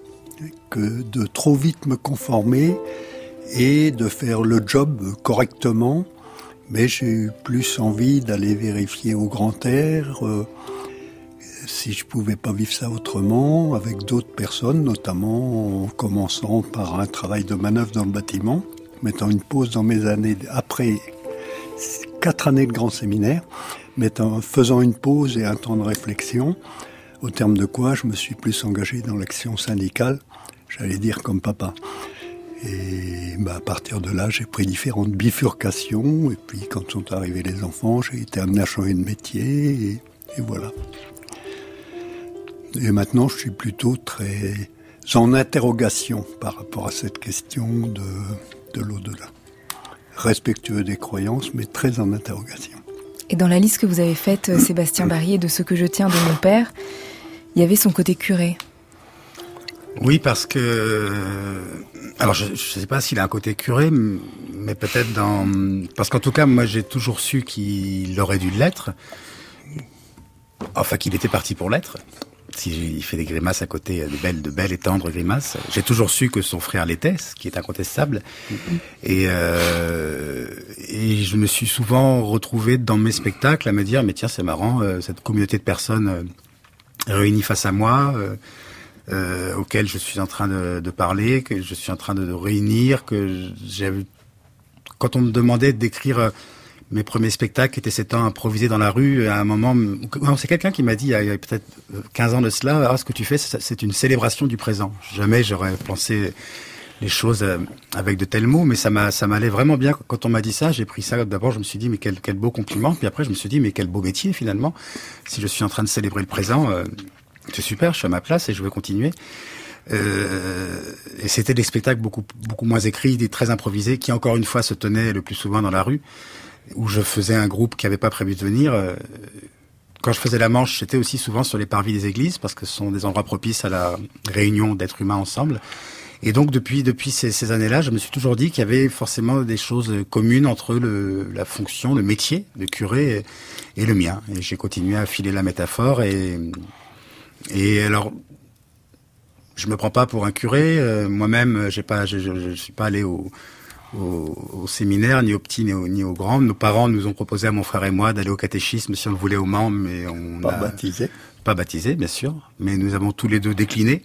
que de trop vite me conformer et de faire le job correctement, mais j'ai eu plus envie d'aller vérifier au grand air euh, si je pouvais pas vivre ça autrement avec d'autres personnes, notamment en commençant par un travail de manœuvre dans le bâtiment, mettant une pause dans mes années après quatre années de grand séminaire, mettant, faisant une pause et un temps de réflexion, au terme de quoi je me suis plus engagé dans l'action syndicale, j'allais dire comme papa. Et bah, à partir de là, j'ai pris différentes bifurcations. Et puis, quand sont arrivés les enfants, j'ai été amené à changer de métier. Et, voilà. Et maintenant, je suis plutôt très en interrogation par rapport à cette question de, de l'au-delà. Respectueux des croyances, mais très en interrogation. Et dans la liste que vous avez faite, euh, Sébastien Barrier, de ce que je tiens de mon père, il y avait son côté curé. Oui, parce que alors je ne sais pas s'il a un côté curé, mais peut-être dans parce qu'en tout cas moi j'ai toujours su qu'il aurait dû l'être, enfin qu'il était parti pour l'être. Si il fait des grimaces à côté, de belles, de belles et tendres grimaces, j'ai toujours su que son frère l'était, ce qui est incontestable. Et, euh, et je me suis souvent retrouvé dans mes spectacles à me dire mais tiens c'est marrant euh, cette communauté de personnes euh, réunies face à moi. euh, euh, auquel je suis en train de, de parler, que je suis en train de, réunir, que j'ai quand on me demandait d'écrire euh, mes premiers spectacles étaient s'étant improvisés dans la rue à un moment. C'est quelqu'un qui m'a dit il y a, peut-être 15 ans de cela, ah, ce que tu fais, c'est une célébration du présent. Jamais j'aurais pensé les choses euh, avec de tels mots, mais ça m'a ça m'allait vraiment bien quand on m'a dit ça. J'ai pris ça d'abord, je me suis dit mais quel quel beau compliment, puis après je me suis dit mais quel beau métier finalement. Si je suis en train de célébrer le présent, euh, c'est super, je suis à ma place et je veux continuer. Euh, et c'était des spectacles beaucoup beaucoup moins écrits, des très improvisés, qui encore une fois se tenaient le plus souvent dans la rue, où je faisais un groupe qui n'avait pas prévu de venir. Quand je faisais la manche, c'était aussi souvent sur les parvis des églises, parce que ce sont des endroits propices à la réunion d'êtres humains ensemble. Et donc depuis depuis ces, ces années-là, je me suis toujours dit qu'il y avait forcément des choses communes entre le, la fonction, le métier de curé et, et le mien. Et j'ai continué à filer la métaphore et et alors je me prends pas pour un curé. Euh, Moi-même, j'ai pas, je, je, je, suis pas allé au, au, au, séminaire, ni au petit, ni au, ni au grand. Nos parents nous ont proposé à mon frère et moi d'aller au catéchisme si on le voulait au Mans, mais on pas a, baptisé. Pas baptisé, bien sûr. Mais nous avons tous les deux décliné.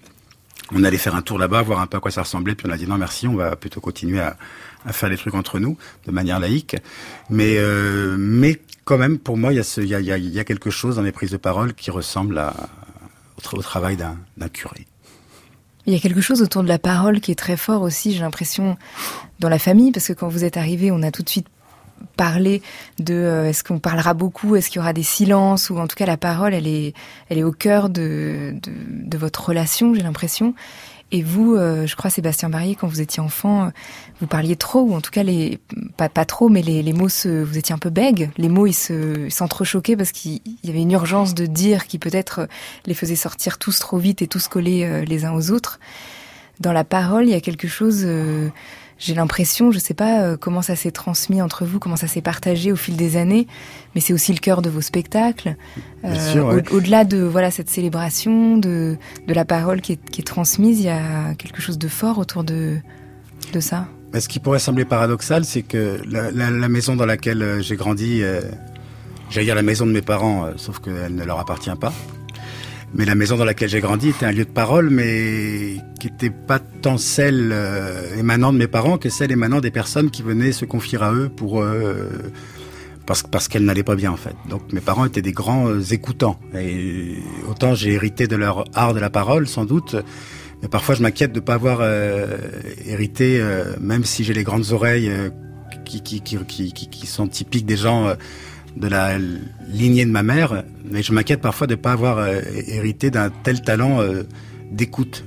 On allait faire un tour là-bas, voir un peu à quoi ça ressemblait, puis on a dit non merci, on va plutôt continuer à, faire les trucs entre nous, de manière laïque. Mais, euh, mais quand même, pour moi, il y, a y a, quelque chose dans les prises de parole qui ressemble à, au travail d'un curé. Il y a quelque chose autour de la parole qui est très fort aussi, j'ai l'impression, dans la famille, parce que quand vous êtes arrivé, on a tout de suite parlé de euh, est-ce qu'on parlera beaucoup, est-ce qu'il y aura des silences, ou en tout cas la parole, elle est, elle est au cœur de, de, de votre relation, j'ai l'impression. Et vous, euh, je crois, Sébastien Barrier, quand vous étiez enfant, euh, vous parliez trop, ou en tout cas, les, pas, pas trop, mais les, les mots, se, vous étiez un peu bègue. Les mots, ils se s'entrechoquaient parce qu'il y avait une urgence de dire qui peut-être les faisait sortir tous trop vite et tous coller euh, les uns aux autres. Dans la parole, il y a quelque chose... J'ai l'impression, je sais pas euh, comment ça s'est transmis entre vous, comment ça s'est partagé au fil des années, mais c'est aussi le cœur de vos spectacles. Euh, ouais. Au-delà de voilà cette célébration, de, de la parole qui est, qui est, transmise, il y a quelque chose de fort autour de, de ça. Ce qui pourrait sembler paradoxal, c'est que la, la, la, maison dans laquelle euh, j'ai grandi, euh, j'allais dire la maison de mes parents, euh, sauf qu'elle ne leur appartient pas, mais la maison dans laquelle j'ai grandi était un lieu de parole, mais qui n'était pas tant celle euh, émanant de mes parents que celle émanant des personnes qui venaient se confier à eux pour euh, parce, parce qu'elles n'allaient pas bien en fait. Donc mes parents étaient des grands euh, écoutants. Et autant j'ai hérité de leur art de la parole, sans doute, mais parfois je m'inquiète de ne pas avoir hérité, même si j'ai les grandes oreilles qui, qui, qui, qui sont typiques des gens de la lignée de ma mère, mais je m'inquiète parfois de ne pas avoir euh, hérité d'un tel talent euh, d'écoute.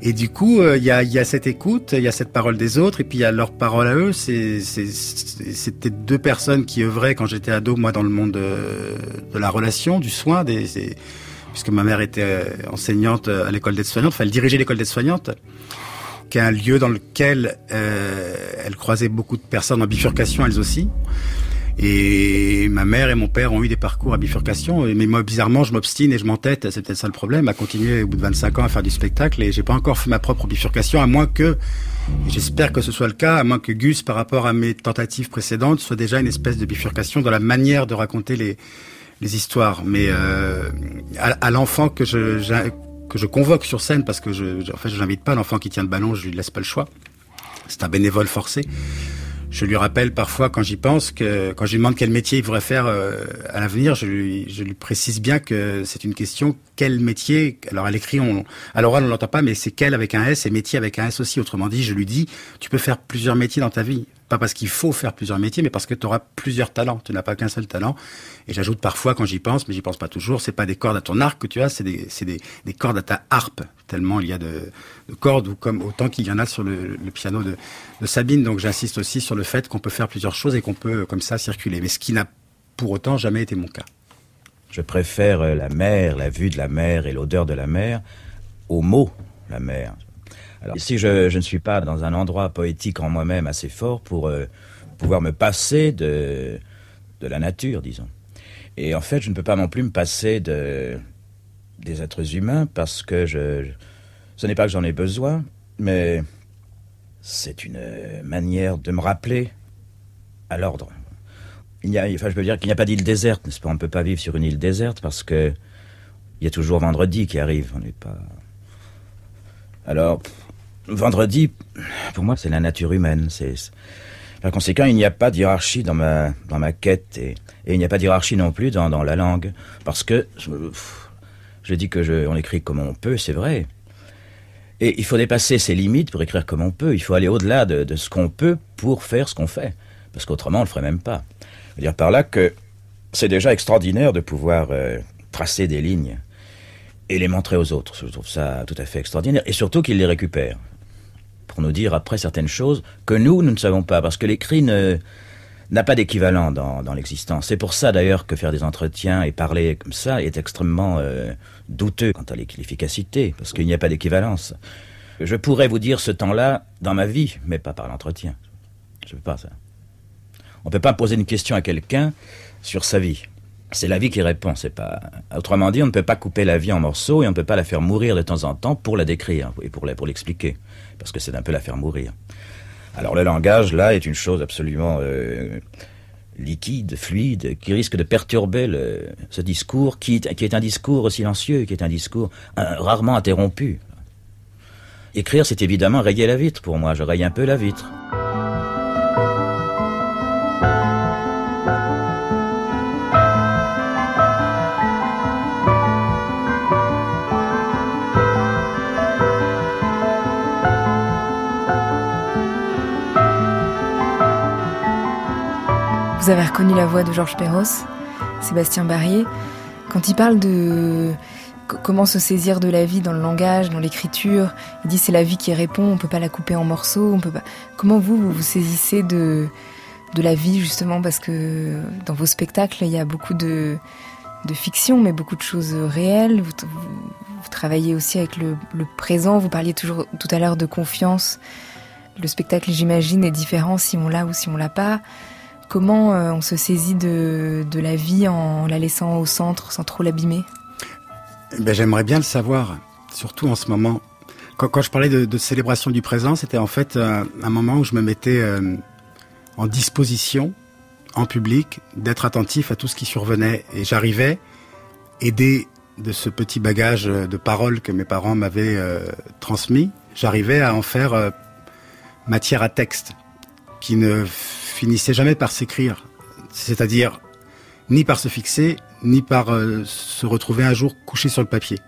Et du coup, il euh, y, a, y, a, cette écoute, il y a cette parole des autres, et puis il y a leur parole à eux. C'était deux personnes qui œuvraient quand j'étais ado, moi, dans le monde de, la relation, du soin, des, puisque ma mère était enseignante à l'école d'aide-soignante, enfin, elle dirigeait l'école d'aide-soignante qui est un lieu dans lequel elle croisait beaucoup de personnes en bifurcation, elles aussi. Et ma mère et mon père ont eu des parcours à bifurcation. Mais moi, bizarrement, je m'obstine et je m'entête. C'est peut-être ça le problème, à continuer au bout de 25 ans à faire du spectacle. Et j'ai pas encore fait ma propre bifurcation, à moins que, j'espère que ce soit le cas, à moins que Gus, par rapport à mes tentatives précédentes, soit déjà une espèce de bifurcation dans la manière de raconter les, histoires. Mais euh, à, à l'enfant que je, que je convoque sur scène, parce que je, en fait, je n'invite pas l'enfant qui tient le ballon, je lui laisse pas le choix. C'est un bénévole forcé. Je lui rappelle parfois, quand j'y pense, que quand je lui demande quel métier il voudrait faire euh, à l'avenir, je lui, je lui précise bien que c'est une question quel métier? Alors à l'écrit, on, à l'oral, on l'entend pas, mais c'est quel avec un S et métier avec un S aussi. Autrement dit, je lui dis, tu peux faire plusieurs métiers dans ta vie. Pas parce qu'il faut faire plusieurs métiers, mais parce que tu auras plusieurs talents. Tu n'as pas qu'un seul talent. Et j'ajoute parfois, quand j'y pense, mais j'y pense pas toujours, c'est pas des cordes à ton arc que tu as, c'est des, des, des, cordes à ta harpe. Tellement il y a de, de cordes, ou comme autant qu'il y en a sur le, piano de, Sabine. Donc j'insiste aussi sur le fait qu'on peut faire plusieurs choses et qu'on peut comme ça circuler. Mais ce qui n'a pour autant jamais été mon cas. Je préfère la mer, la vue de la mer et l'odeur de la mer au mot la mer. Alors, ici, je, ne suis pas dans un endroit poétique en moi-même assez fort pour euh, pouvoir me passer de la nature, disons. Et en fait, je ne peux pas non plus me passer de, des êtres humains parce que je, ce n'est pas que j'en ai besoin, mais c'est une manière de me rappeler à l'ordre. Il y a, enfin, je peux dire qu'il n'y a pas d'île déserte, n'est-ce pas? On ne peut pas vivre sur une île déserte parce que il y a toujours vendredi qui arrive. On n'est pas. Alors, vendredi, pour moi, c'est la nature humaine. C'est Par conséquent, il n'y a pas de hiérarchie dans ma, dans ma quête et, et il n'y a pas de hiérarchie non plus dans, dans la langue. Parce que, je dis que je, on écrit comme on peut, c'est vrai. Et il faut dépasser ses limites pour écrire comme on peut. Il faut aller au-delà de, de, ce qu'on peut pour faire ce qu'on fait. Parce qu'autrement, on le ferait même pas. Je veux dire par là que c'est déjà extraordinaire de pouvoir euh, tracer des lignes et les montrer aux autres. Je trouve ça tout à fait extraordinaire. Et surtout qu'ils les récupèrent pour nous dire après certaines choses que nous, nous ne savons pas, parce que l'écrit n'a pas d'équivalent dans, dans l'existence. C'est pour ça d'ailleurs que faire des entretiens et parler comme ça est extrêmement euh, douteux quant à l'efficacité, parce qu'il n'y a pas d'équivalence. Je pourrais vous dire ce temps-là dans ma vie, mais pas par l'entretien. Je ne peux pas ça. On ne peut pas poser une question à quelqu'un sur sa vie. C'est la vie qui répond, c'est pas. Autrement dit, on ne peut pas couper la vie en morceaux et on ne peut pas la faire mourir de temps en temps pour la décrire et pour l'expliquer. Parce que c'est un peu la faire mourir. Alors le langage, là, est une chose absolument euh, liquide, fluide, qui risque de perturber ce discours, qui, qui, est un discours silencieux, qui est un discours euh, rarement interrompu. Écrire, c'est évidemment rayer la vitre pour moi, je raye un peu la vitre. Vous avez reconnu la voix de Georges Perros, Sébastien Barrier, quand il parle de comment se saisir de la vie dans le langage, dans l'écriture. Il dit c'est la vie qui répond, on peut pas la couper en morceaux, on peut pas. Comment vous vous, vous saisissez de de la vie justement parce que dans vos spectacles il y a beaucoup de de fiction mais beaucoup de choses réelles. Vous, vous, travaillez aussi avec le, le présent. Vous parliez toujours tout à l'heure de confiance. Le spectacle, j'imagine, est différent si on l'a ou si on l'a pas. Comment euh, on se saisit de, de, la vie en la laissant au centre sans trop l'abîmer? Ben, J'aimerais bien le savoir, surtout en ce moment. Quand, quand je parlais de, célébration du présent, c'était en fait un, un, moment où je me mettais euh, en disposition, en public, d'être attentif à tout ce qui survenait. Et j'arrivais, aidé de ce petit bagage de paroles que mes parents m'avaient euh, transmis, j'arrivais à en faire euh, matière à texte, qui ne finissait jamais par s'écrire, c'est-à-dire ni par se fixer, ni par euh, se retrouver un jour couché sur le papier.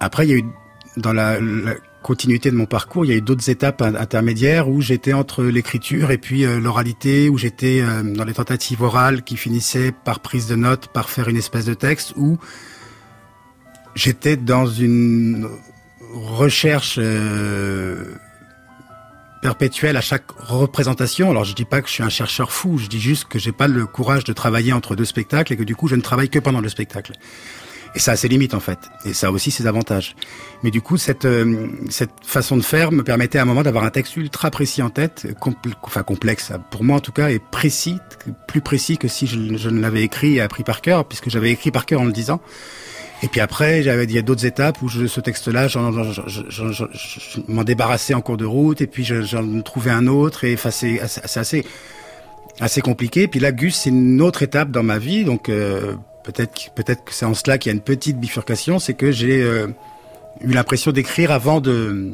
Après, il y a eu, dans la, continuité de mon parcours, il y a eu d'autres étapes intermédiaires où j'étais entre l'écriture et puis euh, l'oralité, où j'étais euh, dans les tentatives orales qui finissaient par prise de notes, par faire une espèce de texte, où j'étais dans une recherche perpétuelle à chaque représentation. Alors je dis pas que je suis un chercheur fou, je dis juste que j'ai pas le courage de travailler entre deux spectacles et que du coup je ne travaille que pendant le spectacle. Et ça a ses limites en fait, et ça a aussi ses avantages. Mais du coup, cette euh, cette façon de faire me permettait à un moment d'avoir un texte ultra précis en tête, enfin complexe pour moi en tout cas, et précis, plus précis que si je, je ne l'avais écrit et appris par cœur, puisque j'avais écrit par cœur en le disant. Et puis après, j'avais il y a d'autres étapes où je, ce texte-là, j'en m'en débarrassais en cours de route, et puis j'en trouvais un autre, et c'est assez assez compliqué. Puis là, Gus, c'est une autre étape dans ma vie, donc euh, peut-être peut-être que c'est en cela qu'il y a une petite bifurcation, c'est que j'ai euh, eu l'impression d'écrire avant de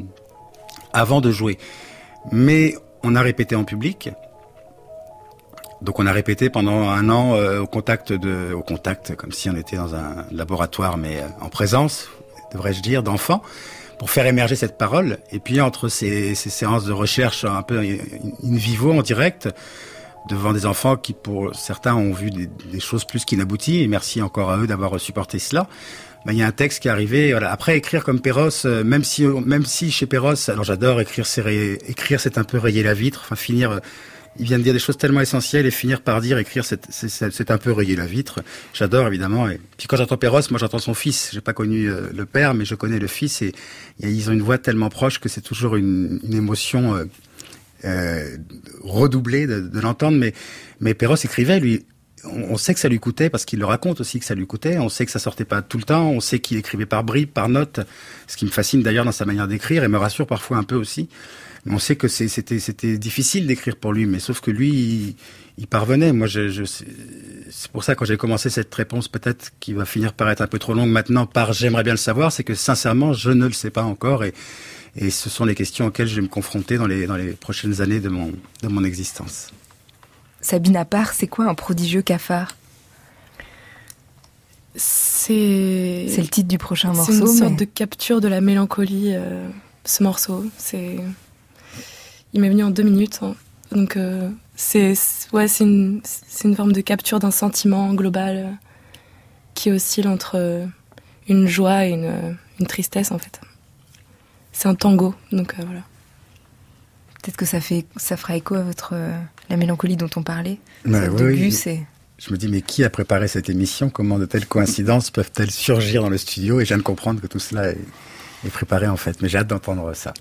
avant de jouer. Mais on a répété en public. Donc on a répété pendant un an euh, au contact de, au contact, comme si on était dans un laboratoire, mais euh, en présence, devrais-je dire, d'enfants, pour faire émerger cette parole. Et puis entre ces, ces séances de recherche un peu in vivo, en direct, devant des enfants qui, pour certains, ont vu des, des choses plus qu'inabouties, et merci encore à eux d'avoir supporté cela. Ben, il y a un texte qui est arrivé. Voilà. Après, écrire comme Perros, euh, même si, même si chez Perros, alors j'adore écrire, écrire, c'est un peu rayer la vitre, enfin finir il vient de dire des choses tellement essentielles et finir par dire écrire c'est un peu rayer la vitre. J'adore évidemment. Et puis quand j'entends Perros, moi j'entends son fils. J'ai pas connu euh, le père, mais je connais le fils et, ils ont une voix tellement proche que c'est toujours une, une émotion euh, euh, redoublée de, de l'entendre. Mais mais Perros écrivait lui. On, on sait que ça lui coûtait parce qu'il le raconte aussi que ça lui coûtait. On sait que ça sortait pas tout le temps. On sait qu'il écrivait par bribes, par notes, ce qui me fascine d'ailleurs dans sa manière d'écrire et me rassure parfois un peu aussi. On sait que c'était c'était difficile d'écrire pour lui, mais sauf que lui, il, il parvenait. Moi, je, je c'est pour ça quand j'ai commencé cette réponse, peut-être qui va finir par être un peu trop longue maintenant, par j'aimerais bien le savoir, c'est que sincèrement, je ne le sais pas encore et Et ce sont les questions auxquelles je vais me confronter dans les, dans les prochaines années de mon, de mon existence. Sabine à part, c'est quoi un prodigieux cafard? C'est. C'est le titre du prochain morceau. C'est une sorte mais- de capture de la mélancolie, euh, ce morceau. C'est. Il m'est venu en deux minutes. hein. Donc, euh, c'est c'est- ouais, c'est une, c'est une forme de capture d'un sentiment global euh, qui oscille entre euh, une joie et une, une tristesse, en fait. C'est un tango, donc euh, voilà. Peut-être que ça, fait, ça fera écho à votre, euh, la mélancolie dont on parlait. Cette oui, de oui. Et- Je me dis, mais qui a préparé cette émission? Comment de telles coïncidences *laughs* peuvent-elles surgir dans le studio? Et je viens de comprendre que tout cela est, est préparé en fait. Mais j'ai hâte d'entendre ça.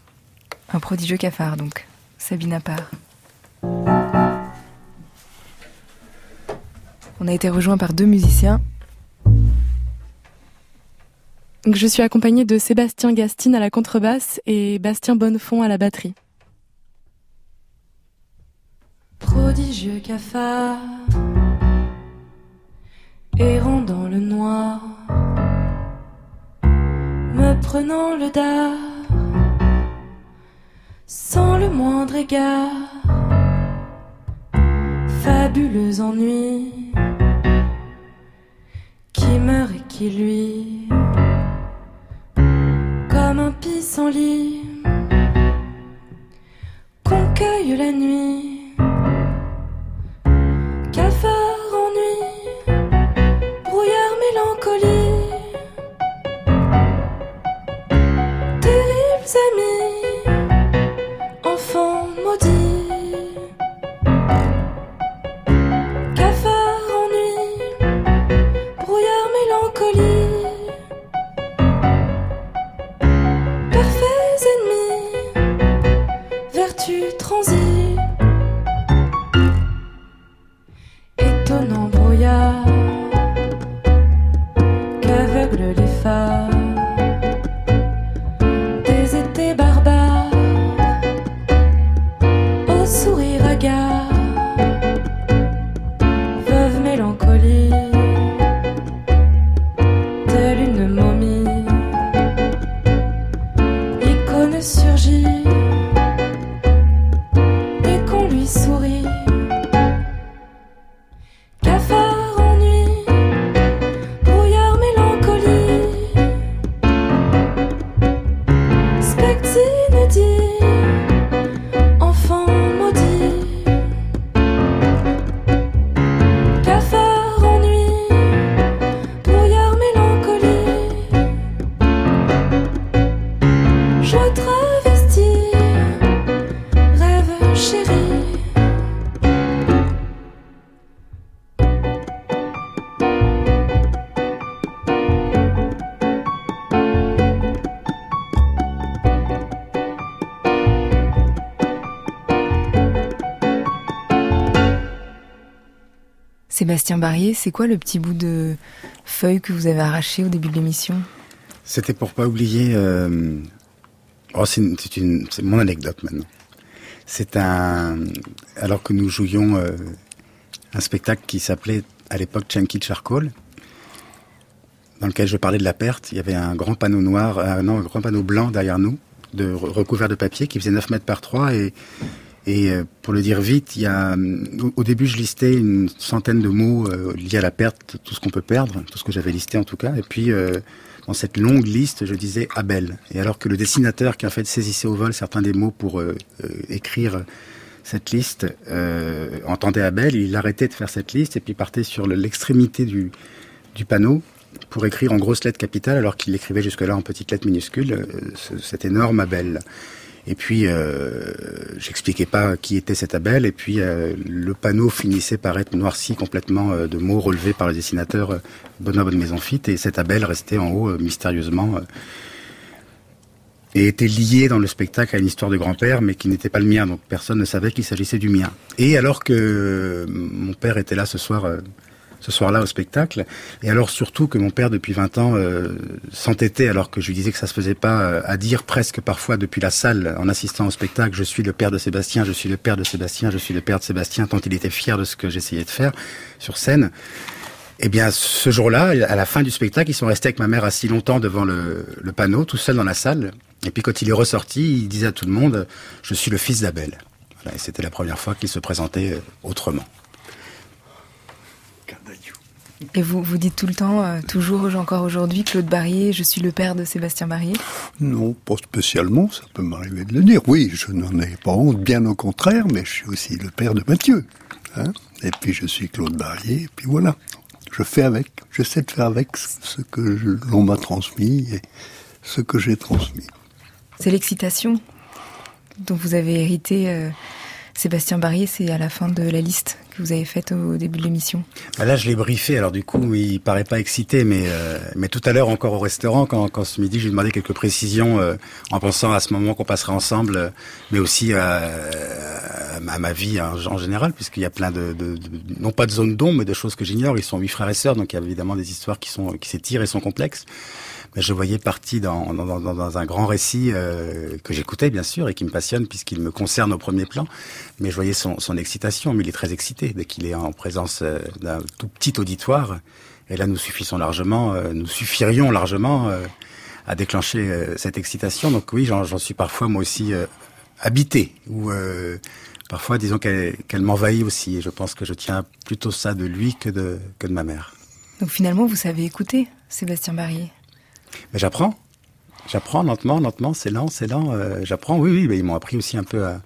Un prodigieux cafard, donc. Sabine à part. On a été rejoint par deux musiciens. Je suis accompagnée de Sébastien Gastine à la contrebasse et Bastien Bonnefond à la batterie. Prodigieux cafard, errant dans le noir, me prenant le dard, sans le moindre égard, fabuleux ennui, qui meurt et qui lui, comme un pissenlit, qu'on cueille la nuit. Cafard ennui, brouillard mélancolie, terribles amis, Sébastien Barrier, c'est quoi le petit bout de feuille que vous avez arraché au début de l'émission? C'était pour pas oublier. euh, Oh, c'est mon anecdote maintenant. C'est un. Alors que nous jouions euh, un spectacle qui s'appelait à l'époque Chunky Charcoal, dans lequel je parlais de la perte, il y avait un grand panneau noir, euh, un grand panneau blanc derrière nous, recouvert de papier qui faisait 9 mètres par 3 et et euh, pour le dire vite, euh, au- début, je listais une centaine de mots euh, liés à la perte, tout ce qu'on peut perdre, tout ce que j'avais listé en tout cas. Et puis, dans cette longue liste, je disais Abel. Et alors que le dessinateur, qui en fait saisissait au vol certains des mots pour écrire cette liste, entendait Abel, il arrêtait de faire cette liste et puis partait sur le- l'extrémité du, du panneau pour écrire en grosses lettres capitales, alors qu'il écrivait jusque-là en petites lettres minuscules, ce- cet énorme Abel. Et puis, euh, j'expliquais pas qui était cet Abel. Et puis, euh, le panneau finissait par être noirci complètement euh, de mots relevés par le dessinateur euh, Benoît Bonne Maison Fit. Et cet Abel restait en haut mystérieusement et était lié dans le spectacle à une histoire de grand-père, mais qui n'était pas le mien. Donc, personne ne savait qu'il s'agissait du mien. Et alors que mon père était là ce soir. Ce soir-là au spectacle. Et alors surtout que mon père, depuis 20 ans, euh, s'entêtait, alors que je lui disais que ça se faisait pas, euh, à dire presque parfois depuis la salle, en assistant au spectacle, je suis le père de Sébastien, je suis le père de Sébastien, je suis le père de Sébastien, tant il était fier de ce que j'essayais de faire sur scène. Eh bien, ce jour-là, à la fin du spectacle, ils sont restés avec ma mère assis longtemps devant le, le panneau, tout seul dans la salle. Et puis quand il est ressorti, il disait à tout le monde, je suis le fils d'Abel. et c'était la première fois qu'il se présentait euh, autrement. Et vous, vous dites tout le temps, euh, toujours encore aujourd'hui, Claude Barrier, je suis le père de Sébastien Barrier Non, pas spécialement, ça peut m'arriver de le dire. Oui, je n'en ai pas honte, bien au contraire, mais je suis aussi le père de Mathieu. Hein et puis je suis Claude Barrier, et puis voilà. Je fais avec, j'essaie de faire avec ce que l'on m'a transmis et ce que j'ai transmis. C'est l'excitation dont vous avez hérité euh, Sébastien Barrier, c'est à la fin de la liste vous avez faite au début de l'émission. Bah là, je l'ai briefé, alors du coup, il paraît pas excité, mais euh, mais tout à l'heure encore au restaurant, quand, ce midi, je lui ai demandé quelques précisions euh, en pensant à ce moment qu'on passera ensemble, mais aussi à, à, ma vie en, général, puisqu'il y a plein de, de, de, non pas de zones d'ombre, mais de choses que j'ignore. Ils sont huit frères et sœurs, donc il y a évidemment des histoires qui sont qui s'étirent et sont complexes mais je voyais partie dans, dans, dans, un grand récit euh, que j'écoutais bien sûr et qui me passionne puisqu'il me concerne au premier plan. Mais je voyais son, son excitation, mais il est très excité dès qu'il est en présence euh, d'un tout petit auditoire. Et là, nous suffisons largement, euh, nous suffirions largement euh, à déclencher cette excitation. Donc oui, j'en suis parfois moi aussi habité ou parfois disons qu'elle m'envahit aussi. Et je pense que je tiens plutôt ça de lui que de que de ma mère. Donc finalement, vous savez écouter, Sébastien Barrier? Mais j'apprends. J'apprends lentement, lentement, c'est lent, c'est lent. Euh, j'apprends, oui, oui, mais ils m'ont appris aussi un peu à,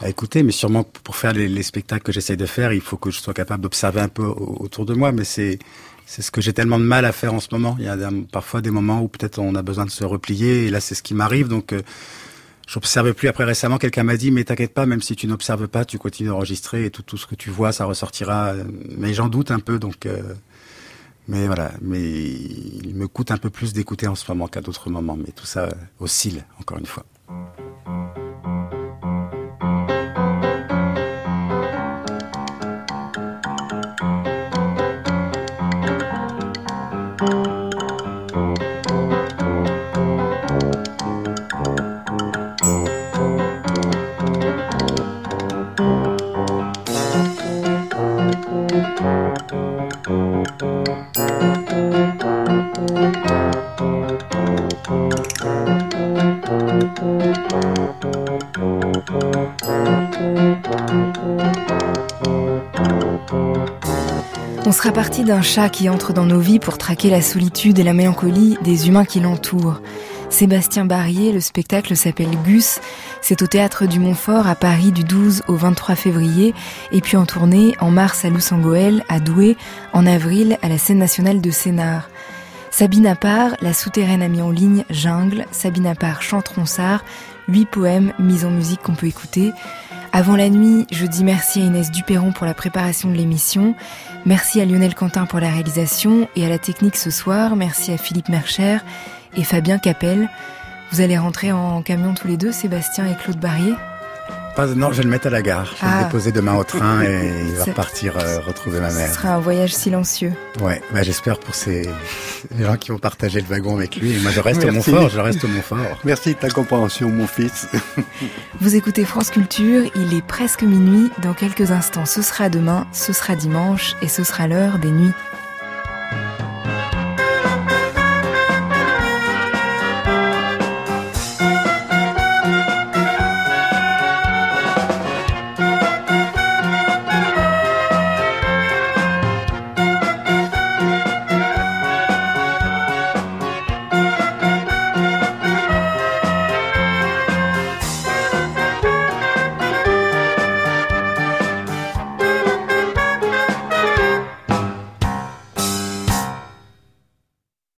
à, écouter. Mais sûrement pour faire les, les spectacles que j'essaye de faire, il faut que je sois capable d'observer un peu autour de moi. Mais c'est c'est ce que j'ai tellement de mal à faire en ce moment. Il y a parfois des moments où peut-être on a besoin de se replier. Et là, c'est ce qui m'arrive. Donc, euh, j'observais plus. Après, récemment, quelqu'un m'a dit, mais t'inquiète pas, même si tu n'observes pas, tu continues d'enregistrer et tout, ce que tu vois, ça ressortira. Mais j'en doute un peu. Donc, euh, mais voilà, mais il me coûte un peu plus d'écouter en ce moment qu'à d'autres moments. Mais tout ça oscille, encore une fois. Sera parti d'un chat qui entre dans nos vies pour traquer la solitude et la mélancolie des humains qui l'entourent. Sébastien Barrier, le spectacle s'appelle Gus. C'est au théâtre du Montfort à Paris du 12 au 23 février et puis en tournée en mars à Luxembourg, à Douai, en avril à la scène nationale de Sénart. Sabine Appart, la souterraine a mis en ligne Jungle, Sabine Appart chante Ronsard, huit poèmes mis en musique qu'on peut écouter. Avant la nuit, je dis merci à Inès Duperron pour la préparation de l'émission. Merci à Lionel Quentin pour la réalisation et à la technique ce soir. Merci à Philippe Mercher et Fabien Capel. Vous allez rentrer en camion tous les deux, Sébastien et Claude Barrier non, je vais le mettre à la gare. Je vais le ah. déposer demain au train et il va *laughs* partir euh, retrouver ma mère. Ce sera un voyage silencieux. Ouais, bah, j'espère pour ces *laughs* gens qui vont partager le wagon avec lui. moi, je reste au Montfort, je reste au Montfort. Merci de ta compréhension, mon fils. *laughs* Vous écoutez France Culture, il est presque minuit. Dans quelques instants, ce sera demain, ce sera dimanche et ce sera l'heure des nuits.